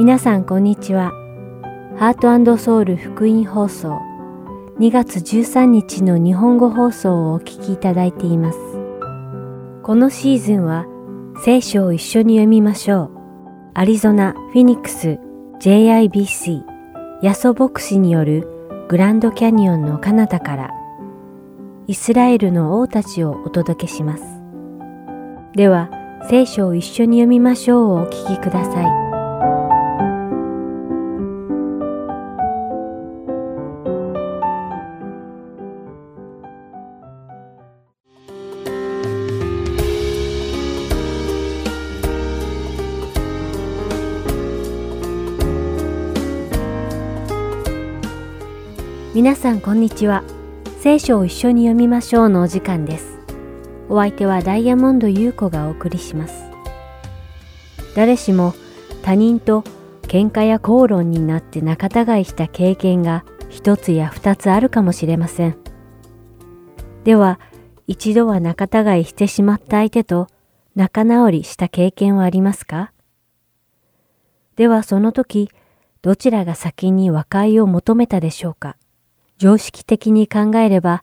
皆さんこんにちは。ハートソウル福音放送2月13日の日本語放送をお聞きいただいています。このシーズンは聖書を一緒に読みましょう。アリゾナ・フィニックス JIBC ヤソ牧師によるグランドキャニオンの彼方からイスラエルの王たちをお届けします。では、聖書を一緒に読みましょうをお聞きください。皆さんこんにちは。聖書を一緒に読みましょうのお時間です。お相手はダイヤモンド優子がお送りします。誰しも他人と喧嘩や口論になって仲違いした経験が一つや二つあるかもしれません。では、一度は仲違いしてしまった相手と仲直りした経験はありますか？ではその時、どちらが先に和解を求めたでしょうか？常識的に考えれば、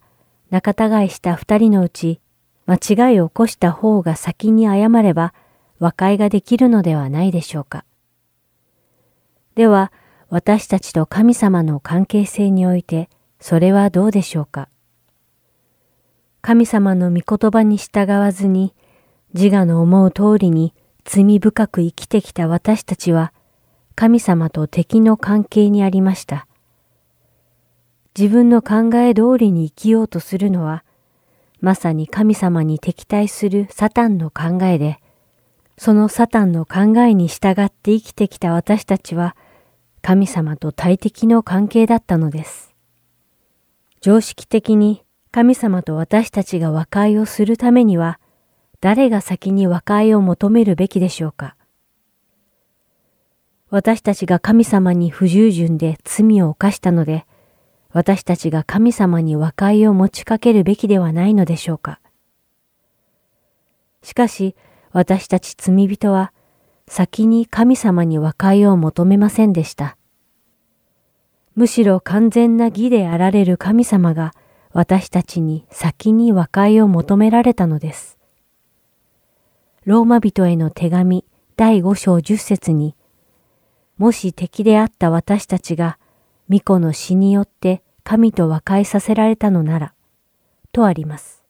仲違いした二人のうち、間違いを起こした方が先に謝れば、和解ができるのではないでしょうか。では、私たちと神様の関係性において、それはどうでしょうか。神様の御言葉に従わずに、自我の思う通りに罪深く生きてきた私たちは、神様と敵の関係にありました。自分の考え通りに生きようとするのは、まさに神様に敵対するサタンの考えで、そのサタンの考えに従って生きてきた私たちは、神様と対敵の関係だったのです。常識的に神様と私たちが和解をするためには、誰が先に和解を求めるべきでしょうか。私たちが神様に不従順で罪を犯したので、私たちが神様に和解を持ちかけるべきではないのでしょうか。しかし、私たち罪人は、先に神様に和解を求めませんでした。むしろ完全な義であられる神様が私たちに先に和解を求められたのです。ローマ人への手紙第5章10節に、もし敵であった私たちが、巫女の死によって神と和解させられたのなら、とあります。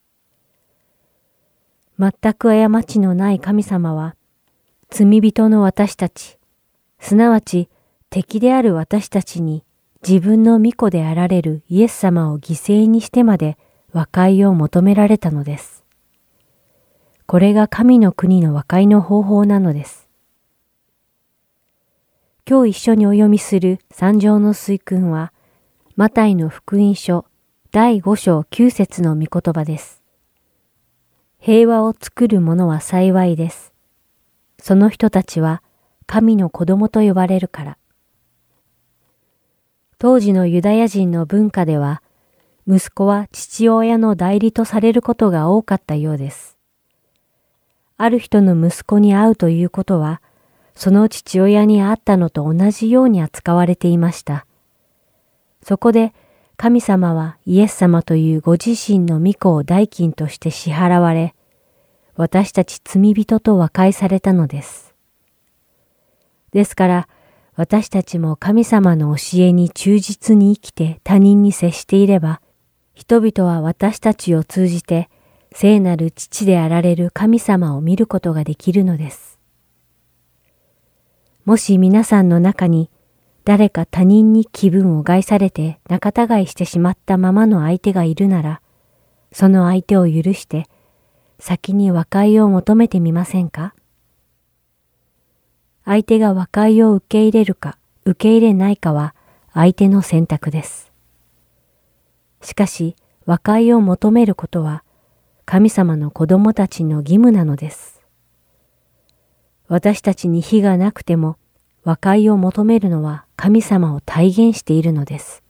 全く過ちのない神様は、罪人の私たち、すなわち敵である私たちに自分の御子であられるイエス様を犠牲にしてまで和解を求められたのです。これが神の国の和解の方法なのです。今日一緒にお読みする三条の水訓は、マタイの福音書第5章9節の御言葉です。平和を作る者は幸いです。その人たちは神の子供と呼ばれるから。当時のユダヤ人の文化では、息子は父親の代理とされることが多かったようです。ある人の息子に会うということは、その父親に会ったのと同じように扱われていました。そこで神様はイエス様というご自身の御子を代金として支払われ、私たち罪人と和解されたのです。ですから、私たちも神様の教えに忠実に生きて他人に接していれば、人々は私たちを通じて聖なる父であられる神様を見ることができるのです。もし皆さんの中に誰か他人に気分を害されて仲違いしてしまったままの相手がいるなら、その相手を許して先に和解を求めてみませんか？相手が和解を受け入れるか受け入れないかは相手の選択です。しかし和解を求めることは神様の子供たちの義務なのです。私たちに非がなくても和解を求めるのは神様を体現しているのです。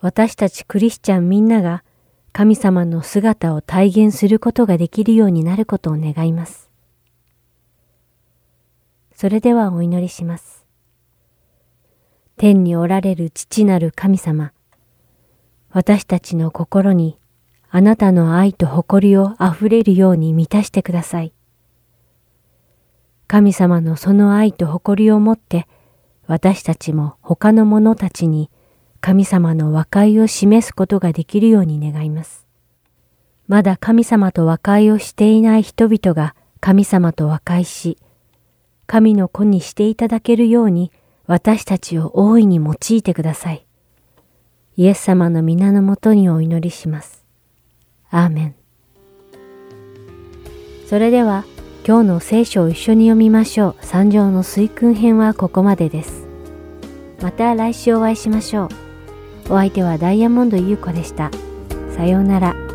私たちクリスチャンみんなが神様の姿を体現することができるようになることを願います。それではお祈りします。天におられる父なる神様、私たちの心にあなたの愛と誇りをあふれるように満たしてください。神様のその愛と誇りをもって私たちも他の者たちに神様の和解を示すことができるように願います。まだ神様と和解をしていない人々が神様と和解し、神の子にしていただけるように私たちを大いに用いてください。イエス様の皆のもとにお祈りします。アーメン。それでは今日の聖書を一緒に読みましょう。三条の水訓編はここまでです。また来週お会いしましょう。お相手はダイヤモンド優子でした。さようなら。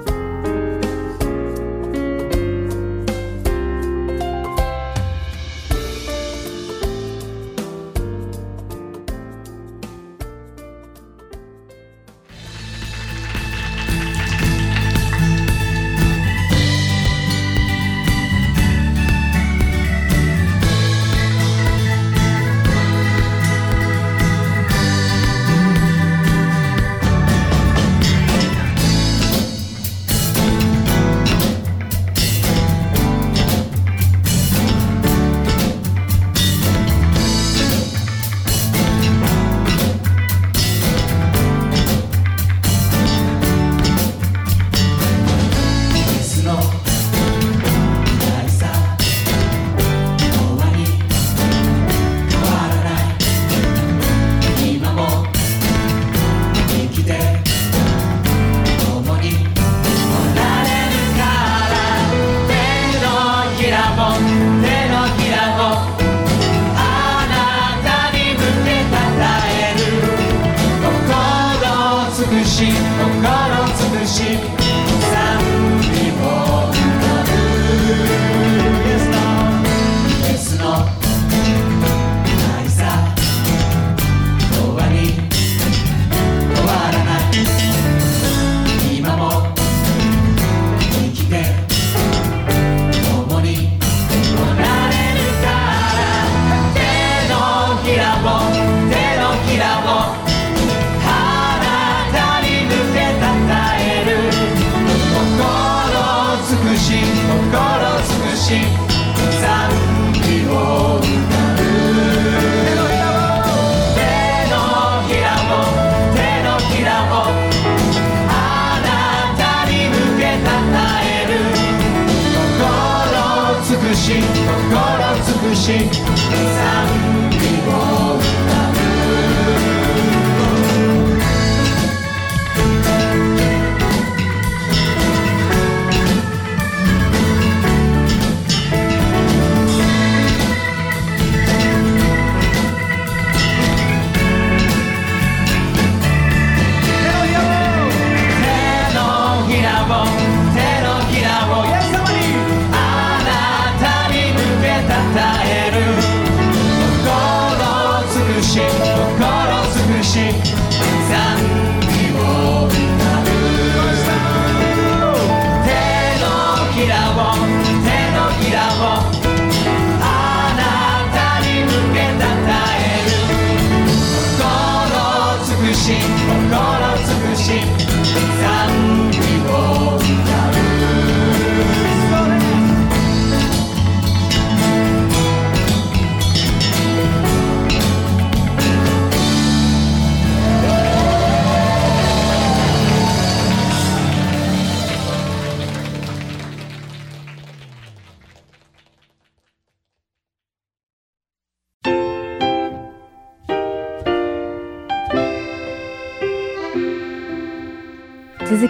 続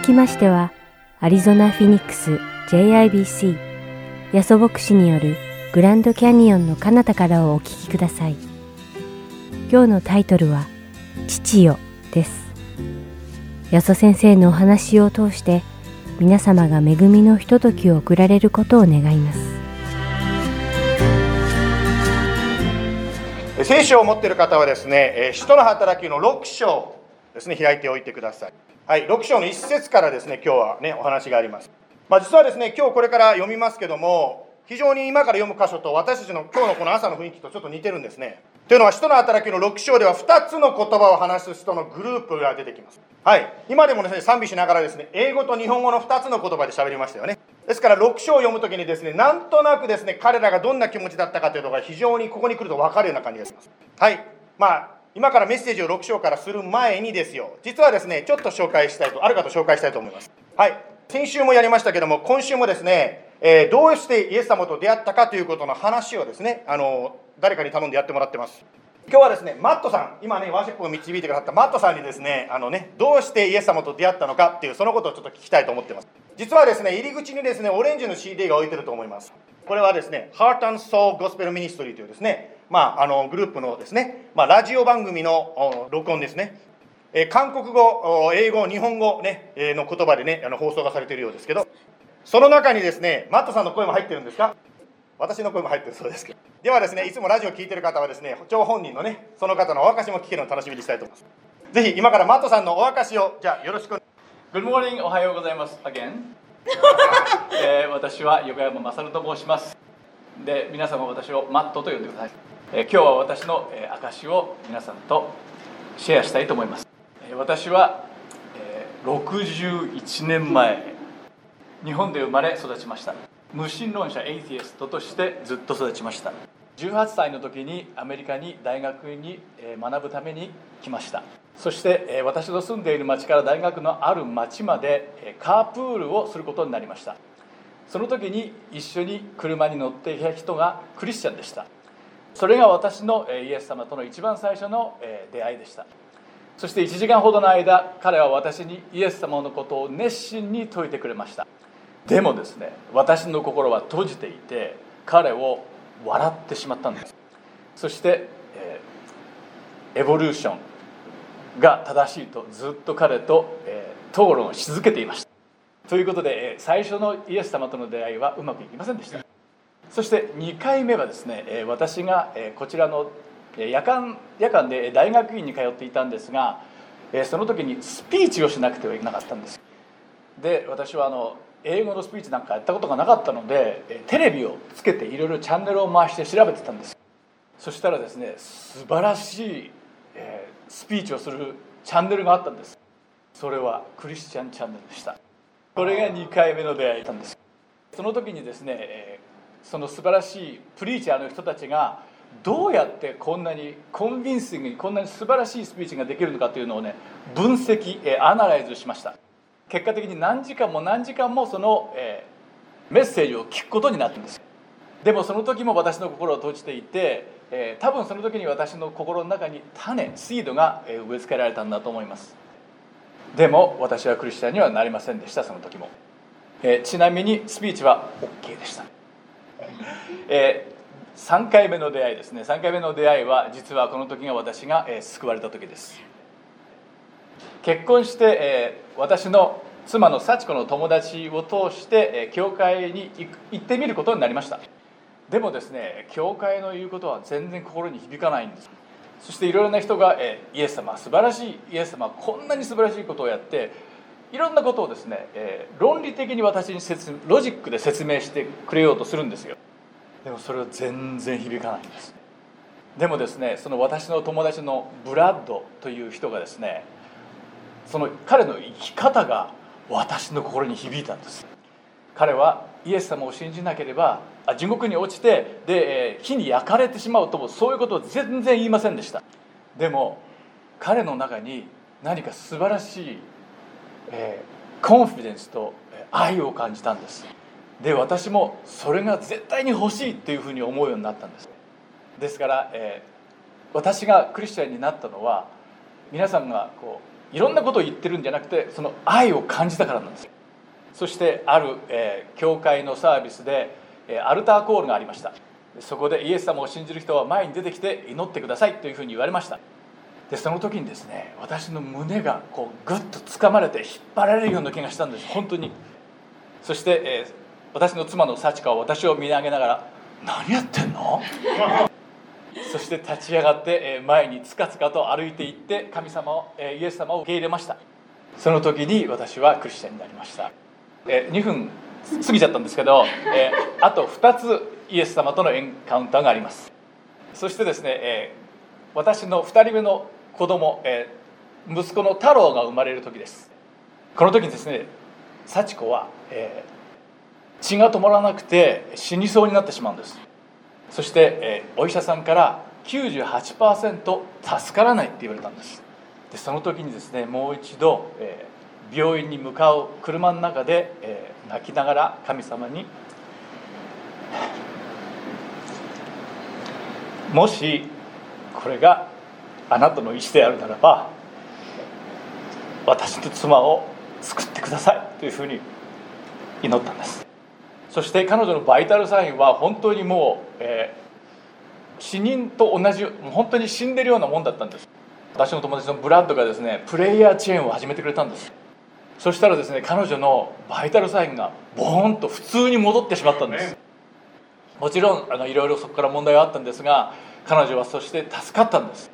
きましては、アリゾナ・フィニックス JIBC ヤソ牧師によるグランドキャニオンの彼方からをお聞きください。今日のタイトルは、父よです。ヤソ先生のお話を通して、皆様が恵みのひとときを送られることを願います。聖書を持っている方はですね、使徒の働きの6章ですね、開いておいてください。はい、6章の1節からですね、今日はね、お話があります。まあ、実はですね、今日これから読みますけども、非常に今から読む箇所と私たちの今日のこの朝の雰囲気とちょっと似てるんですね。というのは使徒の働きの6章では2つの言葉を話す人のグループが出てきます。はい今でもですね賛美しながらですね英語と日本語の2つの言葉で喋りましたよね。ですから6章を読むときにですねなんとなくですね彼らがどんな気持ちだったかというのが非常にここに来ると分かるような感じがします。はいまあ今からメッセージを6章からする前にですよ。実はですねちょっと紹介したいとある方紹介したいと思います。はい。先週もやりましたけども今週もですねえー、どうしてイエス様と出会ったかということの話をですねあの誰かに頼んでやってもらってます。今日はですねマットさん。今ねワーシップを導いてくださったマットさんにですねあのねどうしてイエス様と出会ったのかっていうそのことをちょっと聞きたいと思ってます。実はですね入り口にですねオレンジの CD が置いてると思います。これはですね Heart and Soul Gospel Ministry というですねまああのグループのですね、まあ、ラジオ番組の録音ですねえ韓国語、英語、日本語、ね、の言葉でね、あの放送がされているようですけど、その中にですね、マットさんの声も入ってるんですか？私の声も入ってるそうですけど。ではですね、いつもラジオを聴いてる方はですね、張本人のね、その方のお証も聞けるのを楽しみにしたいと思います。ぜひ今からマットさんのお証を、じゃあよろしく。Good morning, おはようございます。Again えー、私は横山勝と申します。で、皆様私をマットと呼んでください。今日は私の、証を皆さんとシェアしたいと思います。私は、61年前、日本で生まれ育ちました。無神論者エイティエストとしてずっと育ちました。18歳の時にアメリカに大学に学ぶために来ました。そして私の住んでいる町から大学のある町までカープールをすることになりました。その時に一緒に車に乗っていた人がクリスチャンでした。それが私のイエス様との一番最初の出会いでした。そして1時間ほどの間彼は私にイエス様のことを熱心に説いてくれました。でもですね私の心は閉じていて彼を笑ってしまったんです。そして、えー、エボリューションが正しいとずっと彼と、えー、討論し続けていました。ということで、え、最初のイエス様との出会いはうまくいきませんでした。そして2回目はですね、私が、こちらの夜間夜間で大学院に通っていたんですが、その時にスピーチをしなくてはいけなかったんです。で私はあの英語のスピーチなんかやったことがなかったのでテレビをつけていろいろチャンネルを回して調べてたんです。そしたらですね素晴らしい、スピーチをするチャンネルがあったんです。それはクリスチャンチャンネルでした。これが2回目の出会いだったんです。その時にですね、その素晴らしいプリーチャーの人たちがどうやってこんなにコンビンシングにこんなに素晴らしいスピーチができるのかというのをね分析、アナライズしました。結果的に何時間も何時間もその、えー、メッセージを聞くことになったんです。でもその時も私の心を閉じていて、えー、多分その時に私の心の中に種シードが植え付けられたんだと思います。でも私はクリスチャンにはなりませんでしたその時も、えー、ちなみにスピーチは OK でした、えー、3回目の出会いですね。3回目の出会いは実はこの時が私が、えー、救われた時です。結婚して、えー、私の妻の幸子の友達を通して、えー、教会に行ってみることになりました。でもですね教会の言うことは全然心に響かないんです。そしていろいろな人が、え、イエス様素晴らしいイエス様こんなに素晴らしいことをやっていろんなことをですね、えー、論理的に私に説ロジックで説明してくれようとするんですよ。でもそれは全然響かないんです。でもですねその私の友達のブラッドという人がですねその彼の生き方が私の心に響いたんです。彼はイエス様を信じなければ地獄に落ちてで火に焼かれてしまうともそういうことを全然言いませんでした。でも彼の中に何か素晴らしい、えー、コンフィデンスと愛を感じたんです。で私もそれが絶対に欲しいっていうふうに思うようになったんです。ですから、えー、私がクリスチャンになったのは皆さんがこういろんなことを言ってるんじゃなくてその愛を感じたからなんです。そしてある、えー、教会のサービスで、えー、アルターコールがありました。そこでイエス様を信じる人は前に出てきて祈ってくださいというふうに言われました。でその時にですね私の胸がこうグッと掴まれて引っ張られるような気がしたんです。本当に。そして、えー、私の妻の幸子は私を見上げながら「何やってんの？そして立ち上がって前につかつかと歩いていって神様をイエス様を受け入れました。その時に私はクリスチャンになりました。2分過ぎちゃったんですけど、えーあと2つイエス様とのエンカウンターがあります。そしてですね、えー私の2人目の子供、えー息子の太郎が生まれる時です。この時にですね幸子は、えー血が止まらなくて死にそうになってしまうんです。そして、えーお医者さんから98%助からないって言われたんです。でその時にですねもう一度、えー病院に向かう車の中で、えー泣きながら神様に「もしこれがあなたの意思であるならば私と妻を救ってください」というふうに祈ったんです。そして彼女のバイタルサインは本当にもう、えー死人と同じ本当に死んでるようなもんだったんです。私の友達のブラッドがですねプレイヤーチェーンを始めてくれたんです。そしたらですね彼女のバイタルサインがボーンと普通に戻ってしまったんです。もちろんあのいろいろそこから問題はあったんですが彼女はそして助かったんです。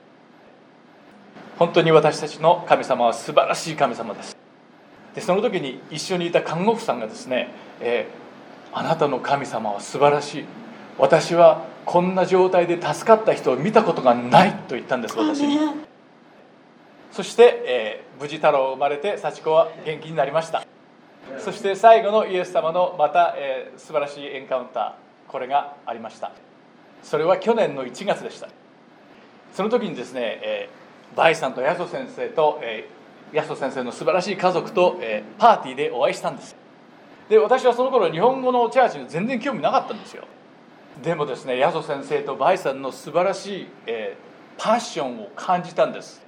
本当に私たちの神様は素晴らしい神様です。でその時に一緒にいた看護婦さんがですね、えーあなたの神様は素晴らしい。私はこんな状態で助かった人を見たことがないと言ったんです私に。そして、えー無事太郎生まれて幸子は元気になりました。そして最後のイエス様のまた、えー素晴らしいエンカウンターこれがありました。それは去年の1月でした。その時にですね、えーバイさんとヤソ先生と、えーヤソ先生の素晴らしい家族と、えーパーティーでお会いしたんです。で私はその頃日本語のチャーチに全然興味なかったんですよ。でもですねヤソ先生とバイさんの素晴らしい、えーパッションを感じたんです。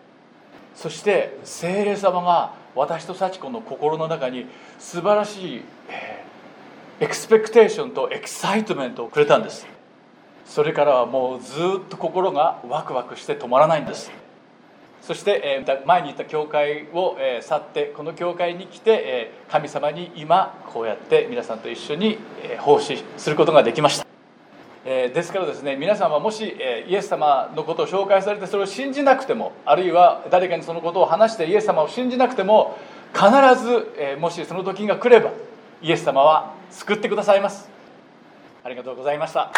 そして聖霊様が私と幸子の心の中に素晴らしい、えー expectation と excitement をくれたんです。それからはもうずっと心がワクワクして止まらないんです。そして、え前に言った教会を、え去ってこの教会に来て、え神様に今こうやって皆さんと一緒に、え奉仕することができました。えですからですね皆さんはもし、えイエス様のことを紹介されてそれを信じなくてもあるいは誰かにそのことを話してイエス様を信じなくても必ず、えもしその時が来ればイエス様は救ってくださいます。ありがとうございました。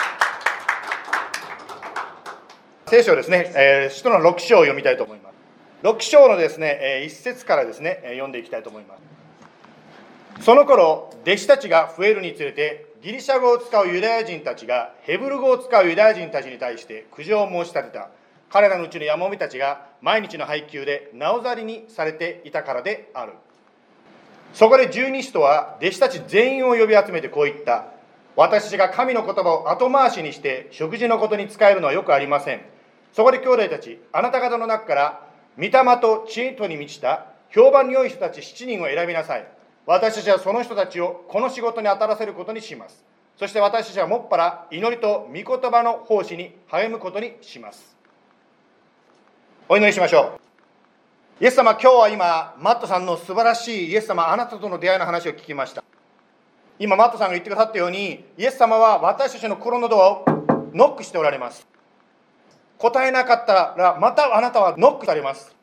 聖書ですね、えー使徒の6章を読みたいと思います。6章のですね、え1節からですね、読んでいきたいと思います。その頃、弟子たちが増えるにつれて、ギリシャ語を使うユダヤ人たちがヘブル語を使うユダヤ人たちに対して苦情を申し立てた。彼らのうちの山もみたちが毎日の配給でなおざりにされていたからである。そこで十二使徒は弟子たち全員を呼び集めてこう言った。私が神の言葉を後回しにして食事のことに使えるのはよくありません。そこで兄弟たち、あなた方の中から、御霊と知恵とに満ちた評判に良い人たち7人を選びなさい。私たちはその人たちをこの仕事に当たらせることにします。そして私たちはもっぱら祈りと御言葉の奉仕に励むことにします。お祈りしましょう。イエス様、今日は今、マットさんの素晴らしいイエス様、あなたとの出会いの話を聞きました。今、マットさんが言ってくださったように、イエス様は私たちの心のドアをノックしておられます。答えなかったら、またあなたはノックされます。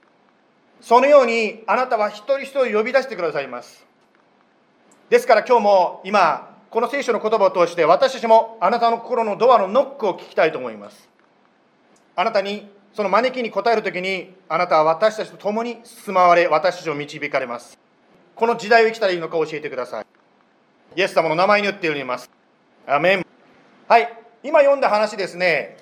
そのように、あなたは一人一人呼び出してくださいます。ですから今日も今、この聖書の言葉を通して、私たちもあなたの心のドアのノックを聞きたいと思います。あなたに、その招きに応えるときに、あなたは私たちと共に進まわれ、私たちを導かれます。この時代を生きたらいいのか教えてください。イエス様の名前によって祈ります。アメン。はい、今読んだ話ですね、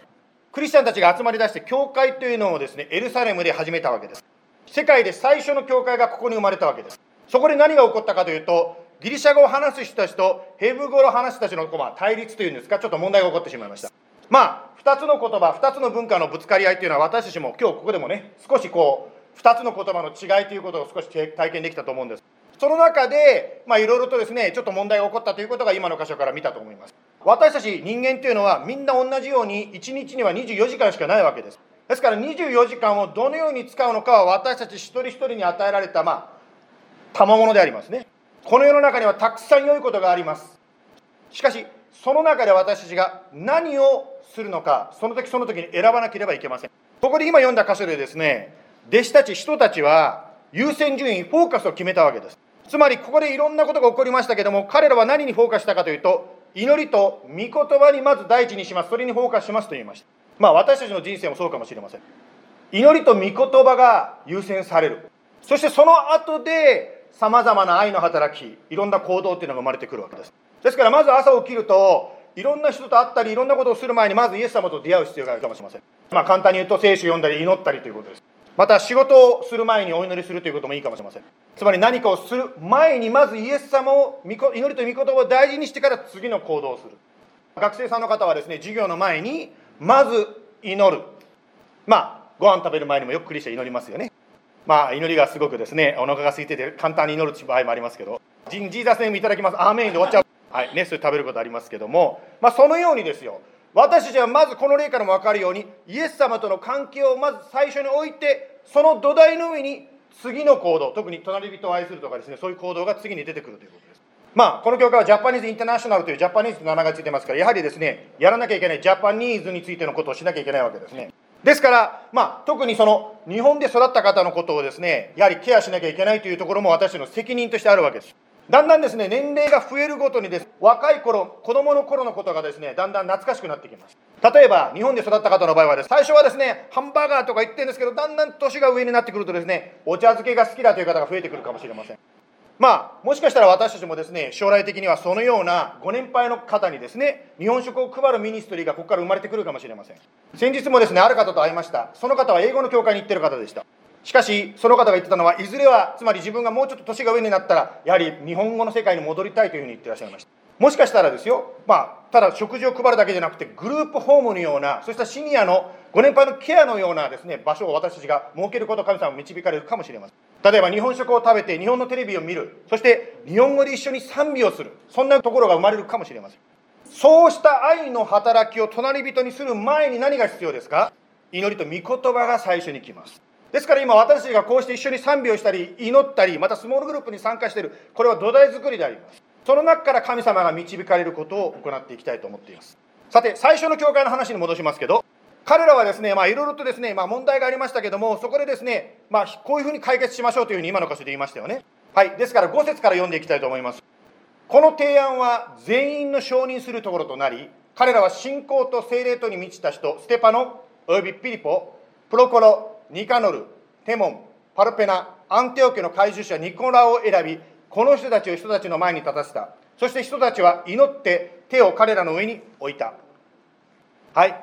クリスチャンたちが集まりだして、教会というのをですね、エルサレムで始めたわけです。世界で最初の教会がここに生まれたわけです。そこで何が起こったかというと、ギリシャ語を話す人たちとヘブ語を話す人たちの、まあ、対立というんですか、ちょっと問題が起こってしまいました。まあ、2つの言葉、2つの文化のぶつかり合いというのは、私たちも今日ここでもね、少しこう、2つの言葉の違いということを少し体験できたと思うんです。その中で、いろいろとですね、ちょっと問題が起こったということが今の箇所から見たと思います。私たち人間というのは、みんな同じように、1日には24時間しかないわけです。ですから24時間をどのように使うのかは、私たち一人一人に与えられた、まあ、賜物でありますね。この世の中にはたくさん良いことがあります。しかし、その中で私たちが何をするのか、その時その時に選ばなければいけません。ここで今読んだ箇所でですね、弟子たち、人たちは優先順位、フォーカスを決めたわけです。つまりここでいろんなことが起こりましたけども彼らは何にフォーカスしたかというと祈りと御言葉にまず第一にします。それにフォーカスしますと言いました。まあ私たちの人生もそうかもしれません。祈りと御言葉が優先される。そしてその後でさまざまな愛の働きいろんな行動っていうのが生まれてくるわけです。ですからまず朝起きるといろんな人と会ったりいろんなことをする前にまずイエス様と出会う必要があるかもしれません。まあ簡単に言うと聖書読んだり祈ったりということです。また仕事をする前にお祈りするということもいいかもしれません。つまり何かをする前にまずイエス様を祈りと御言葉を大事にしてから次の行動をする。学生さんの方はですね授業の前にまず祈る。まあご飯食べる前にもよくクリスチャ祈りますよね。まあ祈りがすごくですねお腹が空いてて簡単に祈る場合もありますけど。ジーザスネームいただきます。アーメンで終わっちゃう。はいねそれ食べることありますけども。まあそのようにですよ。私たちはまずこの例からも分かるようにイエス様との関係をまず最初に置いてその土台の上に次の行動特に隣人を愛するとかですねそういう行動が次に出てくるということです。まあこの教会はジャパニーズ・インターナショナルというジャパニーズと名前がついてますからやはりですねやらなきゃいけないジャパニーズについてのことをしなきゃいけないわけですね。ですから、まあ、特にその日本で育った方のことをですねやはりケアしなきゃいけないというところも私の責任としてあるわけです。だんだんですね年齢が増えるごとにです。若い頃子供の頃のことがですねだんだん懐かしくなってきます。例えば日本で育った方の場合はです。最初はですねハンバーガーとか言ってるんですけどだんだん年が上になってくるとですねお茶漬けが好きだという方が増えてくるかもしれません。まあもしかしたら私たちもですね将来的にはそのようなご年配の方にですね日本食を配るミニストリーがここから生まれてくるかもしれません。先日もですねある方と会いました。その方は英語の教会に行ってる方でした。しかしその方が言ってたのはいずれはつまり自分がもうちょっと年が上になったらやはり日本語の世界に戻りたいというふうに言ってらっしゃいました。もしかしたらですよまあただ食事を配るだけじゃなくてグループホームのようなそうしたシニアのご年配のケアのようなですね場所を私たちが設けることを神様は導かれるかもしれません。例えば日本食を食べて日本のテレビを見る。そして日本語で一緒に賛美をする。そんなところが生まれるかもしれません。そうした愛の働きを隣人にする前に何が必要ですか？祈りと御言葉が最初に来ます。ですから今私たちがこうして一緒に賛美をしたり祈ったりまたスモールグループに参加しているこれは土台作りであります。その中から神様が導かれることを行っていきたいと思っています。さて最初の教会の話に戻しますけど彼らはですねまあいろいろとですね、まあ、問題がありましたけどもそこでですねまあこういうふうに解決しましょうというふうに今の箇所で言いましたよね。はいですから5節から読んでいきたいと思います。この提案は全員の承認するところとなり彼らは信仰と精霊とに満ちた人ステパノおよびピリポプロコロニカノル、テモン、パルペナ、アンテオ家の怪獣者ニコラを選び、この人たちを人たちの前に立たせた。そして人たちは祈って手を彼らの上に置いた。はい。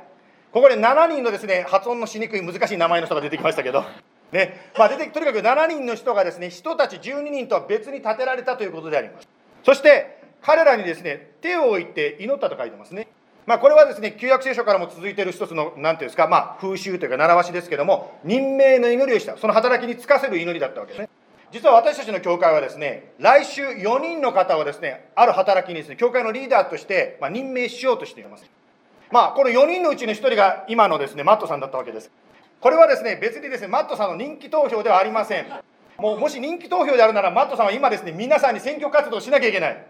ここで7人のですね、発音のしにくい難しい名前の人が出てきましたけど、ね、まあ出てとにかく7人の人がですね、人たち12人とは別に立てられたということであります。そして彼らにですね、手を置いて祈ったと書いてますね。まあ、これはですね旧約聖書からも続いている一つの何ていうんですか、まあ、風習というか習わしですけども任命の祈りをした。その働きに就かせる祈りだったわけですね。実は私たちの教会はですね来週4人の方をですねある働きにですね教会のリーダーとして、ま、任命しようとしています。まあこの4人のうちの1人が今のですねマットさんだったわけです。これはですね別にですねマットさんの人気投票ではありません。もうもし人気投票であるならマットさんは今ですね皆さんに選挙活動しなきゃいけない。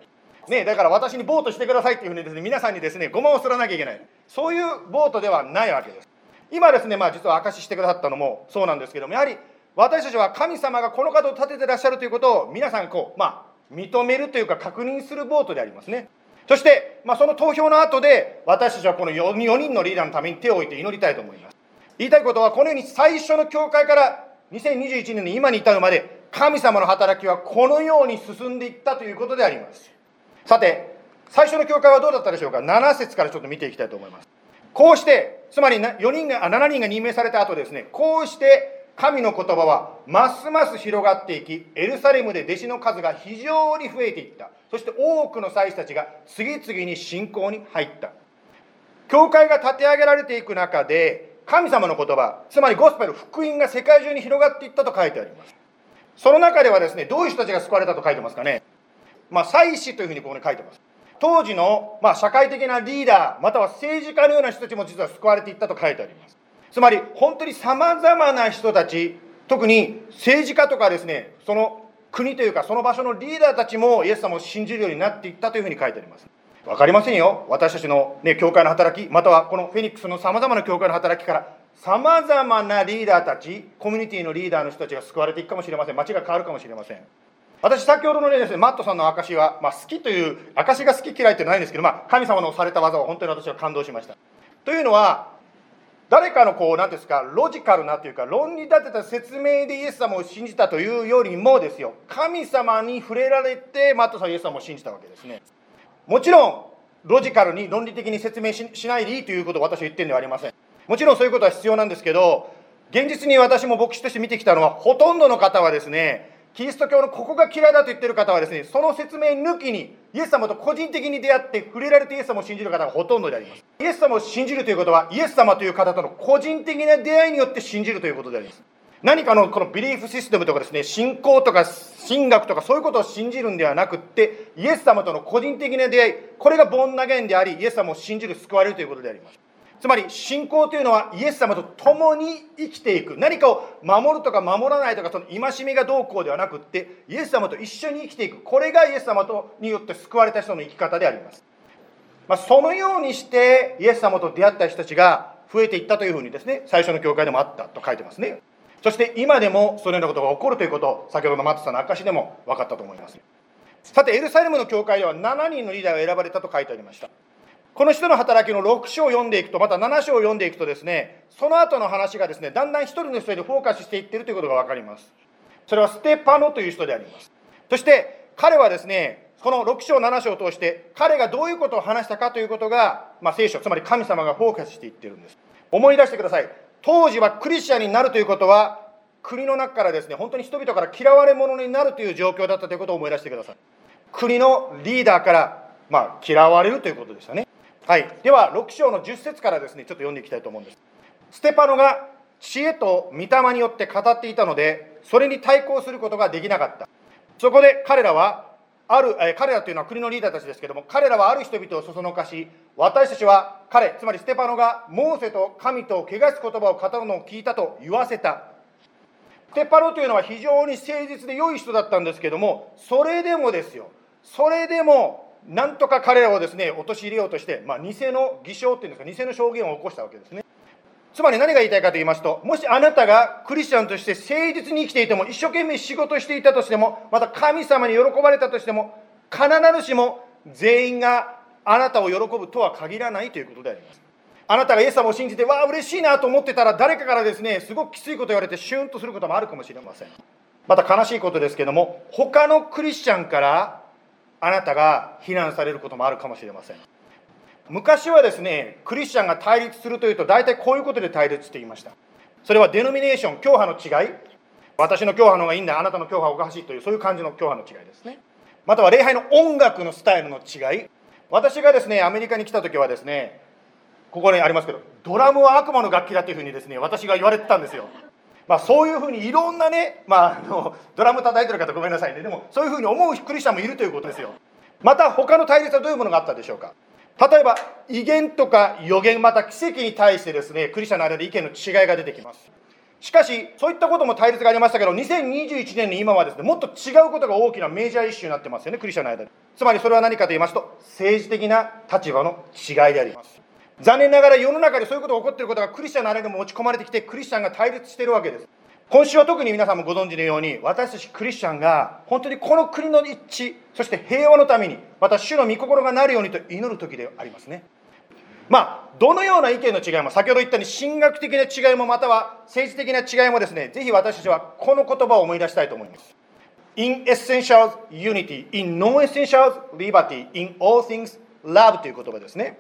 ね、だから私にボートしてくださいっていうふうにですね皆さんにですねごまをすらなきゃいけない。そういうボートではないわけです。今ですねまあ実は証ししてくださったのもそうなんですけどもやはり私たちは神様がこの方を立ててらっしゃるということを皆さんこうまあ認めるというか確認するボートでありますね。そして、まあ、その投票の後で私たちはこの 4, 4人のリーダーのために手を置いて祈りたいと思います。言いたいことはこのように最初の教会から2021年に今に至るまで神様の働きはこのように進んでいったということであります。さて最初の教会はどうだったでしょうか？7節からちょっと見ていきたいと思います。こうしてつまり4人が7人が任命された後ですね。こうして神の言葉はますます広がっていきエルサレムで弟子の数が非常に増えていった。そして多くの祭司たちが次々に信仰に入った。教会が立て上げられていく中で神様の言葉つまりゴスペル福音が世界中に広がっていったと書いてあります。その中ではですねどういう人たちが救われたと書いてますかね？まあ、祭司というふうにここに書いてます。当時の、まあ、社会的なリーダー、または政治家のような人たちも実は救われていったと書いてあります。つまり、本当にさまざまな人たち、特に政治家とかですね、その国というか、その場所のリーダーたちもイエス様を信じるようになっていったというふうに書いてあります。分かりませんよ。私たちの、ね、教会の働き、またはこのフェニックスのさまざまな教会の働きから、さまざまなリーダーたち、コミュニティのリーダーの人たちが救われていくかもしれません。街が変わるかもしれません。私先ほどのねですねマットさんの証は、まあ、好きという証が好き嫌いってないんですけど、まあ、神様のされた技は本当に私は感動しました。というのは誰かのこう何ですかロジカルなというか論理立てた説明でイエス様を信じたというよりもですよ。神様に触れられてマットさんイエス様を信じたわけですね。もちろんロジカルに論理的に説明しないでいいということを私は言ってるんではありません。もちろんそういうことは必要なんですけど現実に私も牧師として見てきたのはほとんどの方はですねキリスト教のここが嫌いだと言ってる方はですねその説明抜きにイエス様と個人的に出会って触れられてイエス様を信じる方がほとんどであります。イエス様を信じるということはイエス様という方との個人的な出会いによって信じるということであります。何かのこのビリーフシステムとかですね信仰とか神学とかそういうことを信じるんではなくってイエス様との個人的な出会いこれがボンナゲンでありイエス様を信じる救われるということであります。つまり信仰というのはイエス様と共に生きていく。何かを守るとか守らないとかその戒めがどうこうではなくってイエス様と一緒に生きていく。これがイエス様とによって救われた人の生き方であります、まあ、そのようにしてイエス様と出会った人たちが増えていったというふうにですね最初の教会でもあったと書いてますね。そして今でもそのようなことが起こるということ先ほどのマットさんの証でも分かったと思います。さてエルサレムの教会では7人のリーダーが選ばれたと書いてありました。この人の働きの6章を読んでいくと、また7章を読んでいくとですね、その後の話がですね、だんだん一人の人にフォーカスしていってるということが分かります。それはステパノという人であります。そして彼はですね、この6章、7章を通して、彼がどういうことを話したかということが、まあ、聖書、つまり神様がフォーカスしていってるんです。思い出してください。当時はクリスチャンになるということは、国の中からですね、本当に人々から嫌われ者になるという状況だったということを思い出してください。国のリーダーから、まあ、嫌われるということでしたね。はい、では6章の10節からですねちょっと読んでいきたいと思うんです。ステパノが知恵と御霊によって語っていたのでそれに対抗することができなかった。そこで彼らはある、え彼らというのは国のリーダーたちですけども彼らはある人々をそそのかし私たちは彼つまりステパノがモーセと神と汚す言葉を語るのを聞いたと言わせた。ステパノというのは非常に誠実で良い人だったんですけどもそれでもですよ。それでもなんとか彼らをですね陥れようとして、まあ、偽の偽証っていうんですか偽の証言を起こしたわけですね。つまり何が言いたいかと言いますともしあなたがクリスチャンとして誠実に生きていても一生懸命仕事していたとしてもまた神様に喜ばれたとしても必ずしも全員があなたを喜ぶとは限らないということであります。あなたがイエス様を信じてわあ嬉しいなと思ってたら誰かからですねすごくきついこと言われてシュンとすることもあるかもしれません。また悲しいことですけども他のクリスチャンからあなたが非難されることもあるかもしれません。昔はですねクリスチャンが対立するというと大体こういうことで対立していました。それはデノミネーション教派の違い。私の教派の方がいいんだあなたの教派おかしいというそういう感じの教派の違いですね。または礼拝の音楽のスタイルの違い。私がですねアメリカに来た時はですねここにありますけどドラムは悪魔の楽器だというふうにですね私が言われてたんですよ。まあ、そういうふうにいろんなね、まあ、あのドラム叩いてる方ごめんなさいね。でもそういうふうに思うクリスチャンもいるということですよ。また他の対立はどういうものがあったでしょうか。例えば威厳とか予言また奇跡に対してですねクリスチャンの間で意見の違いが出てきます。しかしそういったことも対立がありましたけど2021年の今はですねもっと違うことが大きなメジャーイッシューになってますよねクリスチャンの間で。つまりそれは何かと言いますと政治的な立場の違いであります。残念ながら世の中でそういうことが起こっていることがクリスチャンの間でも持ち込まれてきてクリスチャンが対立しているわけです。今週は特に皆さんもご存知のように私たちクリスチャンが本当にこの国の一致そして平和のためにまた主の御心がなるようにと祈る時でありますね。まあどのような意見の違いも先ほど言ったように神学的な違いもまたは政治的な違いもですねぜひ私たちはこの言葉を思い出したいと思います。In essentials unity in non essentials liberty in all things love という言葉ですね。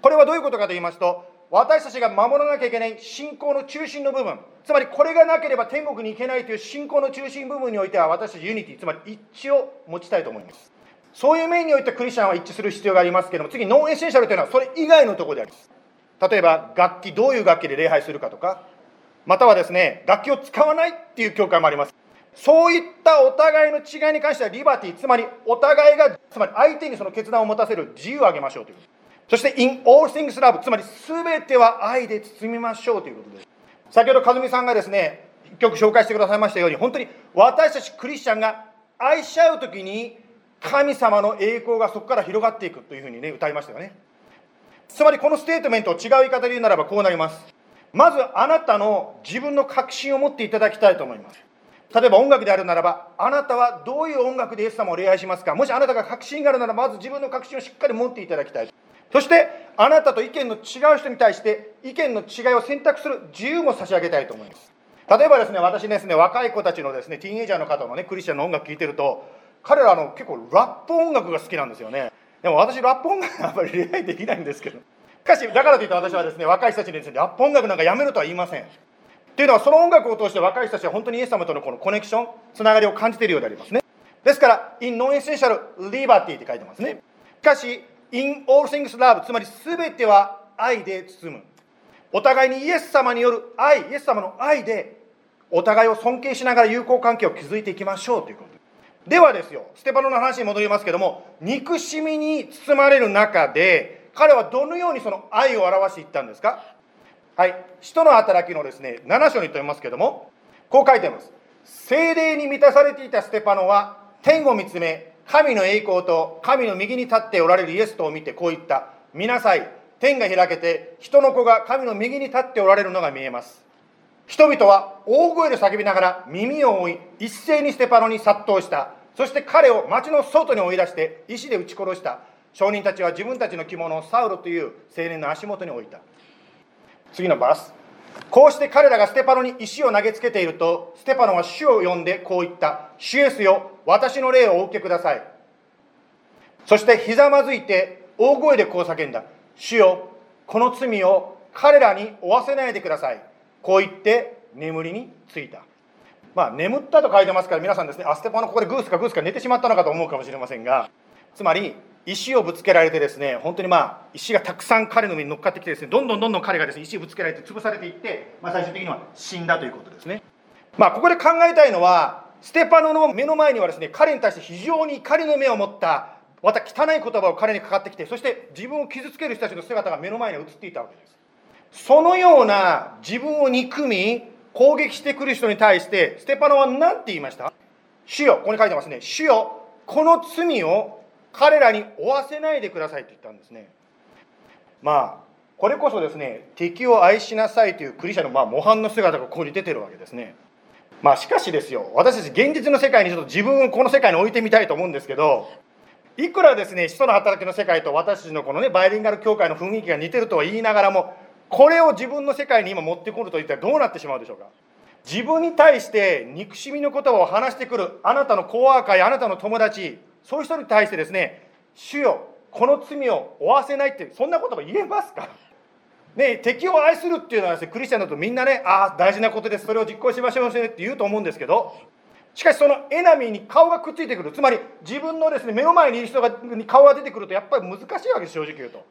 これはどういうことかと言いますと私たちが守らなきゃいけない信仰の中心の部分つまりこれがなければ天国に行けないという信仰の中心部分においては私たち unity つまり一致を持ちたいと思います。そういう面においてクリスチャンは一致する必要がありますけれども次 non essential というのはそれ以外のところであります。例えば楽器どういう楽器で礼拝するかとかまたはですね楽器を使わないっていう教会もあります。そういったお互いの違いに関しては liberty つまりお互いがつまり相手にその決断を持たせる自由をあげましょうという。ことそして in all things love つまり全ては愛で包みましょうということです。先ほど和美さんがですね一曲紹介してくださいましたように本当に私たちクリスチャンが愛し合う時に神様の栄光がそこから広がっていくというふうにね歌いましたよね。つまりこのステートメントを違う言い方で言うならばこうなります。まずあなたの自分の確信を持っていただきたいと思います。例えば音楽であるならば、あなたはどういう音楽でイエス様を礼拝しますか？もしあなたが確信があるならまず自分の確信をしっかり持っていただきたい。そして、あなたと意見の違う人に対して、意見の違いを選択する自由も差し上げたいと思います。例えばですね、私ですね、若い子たちのですね、ティーンエイジャーの方のね、クリスチャンの音楽聴いてると、彼らの結構ラップ音楽が好きなんですよね。でも私、ラップ音楽はあんまり礼拝できないんですけど。しかし、だからといって私はですね、若い人たちにですね、ラップ音楽なんかやめろとは言いません。っていうのは、その音楽を通して若い人たちは本当にイエス様とのこのコネクション、つながりを感じているようでありますね。ですから、in non-essential liberty って書いてますね。しかし、in all things love、つまり全ては愛で包む。お互いにイエス様による愛、イエス様の愛でお互いを尊敬しながら友好関係を築いていきましょうということ。ではですよステパノの話に戻りますけども憎しみに包まれる中で彼はどのようにその愛を表していったんですか？はい。使徒の働きのですね7章にとりますけどもこう書いています。精霊に満たされていたステパノは天を見つめ神の栄光と神の右に立っておられるイエスとを見てこう言った。見なさい。天が開けて人の子が神の右に立っておられるのが見えます。人々は大声で叫びながら耳を覆い一斉にステパノに殺到した。そして彼を町の外に追い出して石で撃ち殺した。証人たちは自分たちの着物をサウロという青年の足元に置いた。次のバース。こうして彼らがステパノに石を投げつけているとステパノは主を呼んでこう言った「主イエスよ私の霊をお受けください」そしてひざまずいて大声でこう叫んだ「主よこの罪を彼らに負わせないでください」こう言って眠りについた。まあ眠ったと書いてますから皆さんですねアステパのここでグースかグースか寝てしまったのかと思うかもしれませんが。つまり石をぶつけられてですね本当にまあ石がたくさん彼の上に乗っかってきてですねどんどんどんどん彼がですね石をぶつけられて潰されていって、まあ、最終的には死んだということですね。まあここで考えたいのはステパノの目の前にはですね彼に対して非常に怒りの目を持ったまた汚い言葉を彼にかかってきてそして自分を傷つける人たちの姿が目の前に映っていたわけです。そのような自分を憎み攻撃してくる人に対してステパノは何て言いました？主よここに書いてますね。主よこの罪を彼らに負わせないでくださいと言ったんですね。まあこれこそですね敵を愛しなさいというクリスチャのまあ模範の姿がここに出てるわけですね。まあしかしですよ私たち現実の世界にちょっと自分をこの世界に置いてみたいと思うんですけどいくらですね使徒の働きの世界と私たちのこのねバイリンガル教会の雰囲気が似てるとは言いながらもこれを自分の世界に今持ってくると一体どうなってしまうでしょうか。自分に対して憎しみの言葉を話してくるあなたのコワーカーやあなたの友達そういう人に対してですね主よこの罪を負わせないってそんな言葉言えますか？ね敵を愛するっていうのはねクリスチャンだとみんなねああ大事なことですそれを実行しましょうねって言うと思うんですけどしかしそのエナミーに顔がくっついてくる。つまり自分のですね目の前にいる人がに顔が出てくるとやっぱり難しいわけです正直言うと。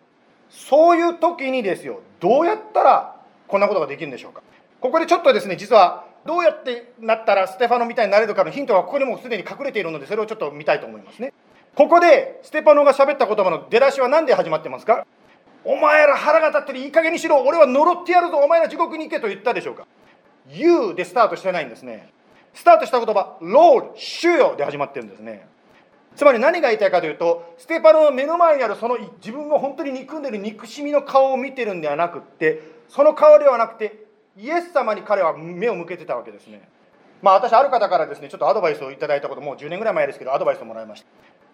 そういう時にですよどうやったらこんなことができるんでしょうか。ここでちょっとですね実はどうやってなったらステファノみたいになれるかのヒントがここにもすでに隠れているのでそれをちょっと見たいと思いますね。ここでステパノが喋った言葉の出だしは何で始まってますか？お前ら腹が立ってるいい加減にしろ。俺は呪ってやるぞ。お前ら地獄に行けと言ったでしょうか。You でスタートしてないんですね。スタートした言葉 Lord 主よ。で始まってるんですね。つまり何が言いたいかというとステパノの目の前にあるその自分が本当に憎んでる憎しみの顔を見てるんではなくってその顔ではなくてイエス様に彼は目を向けてたわけですね。まあ私ある方からですねちょっとアドバイスをいただいたこともう10年ぐらい前ですけどアドバイスをもらいました。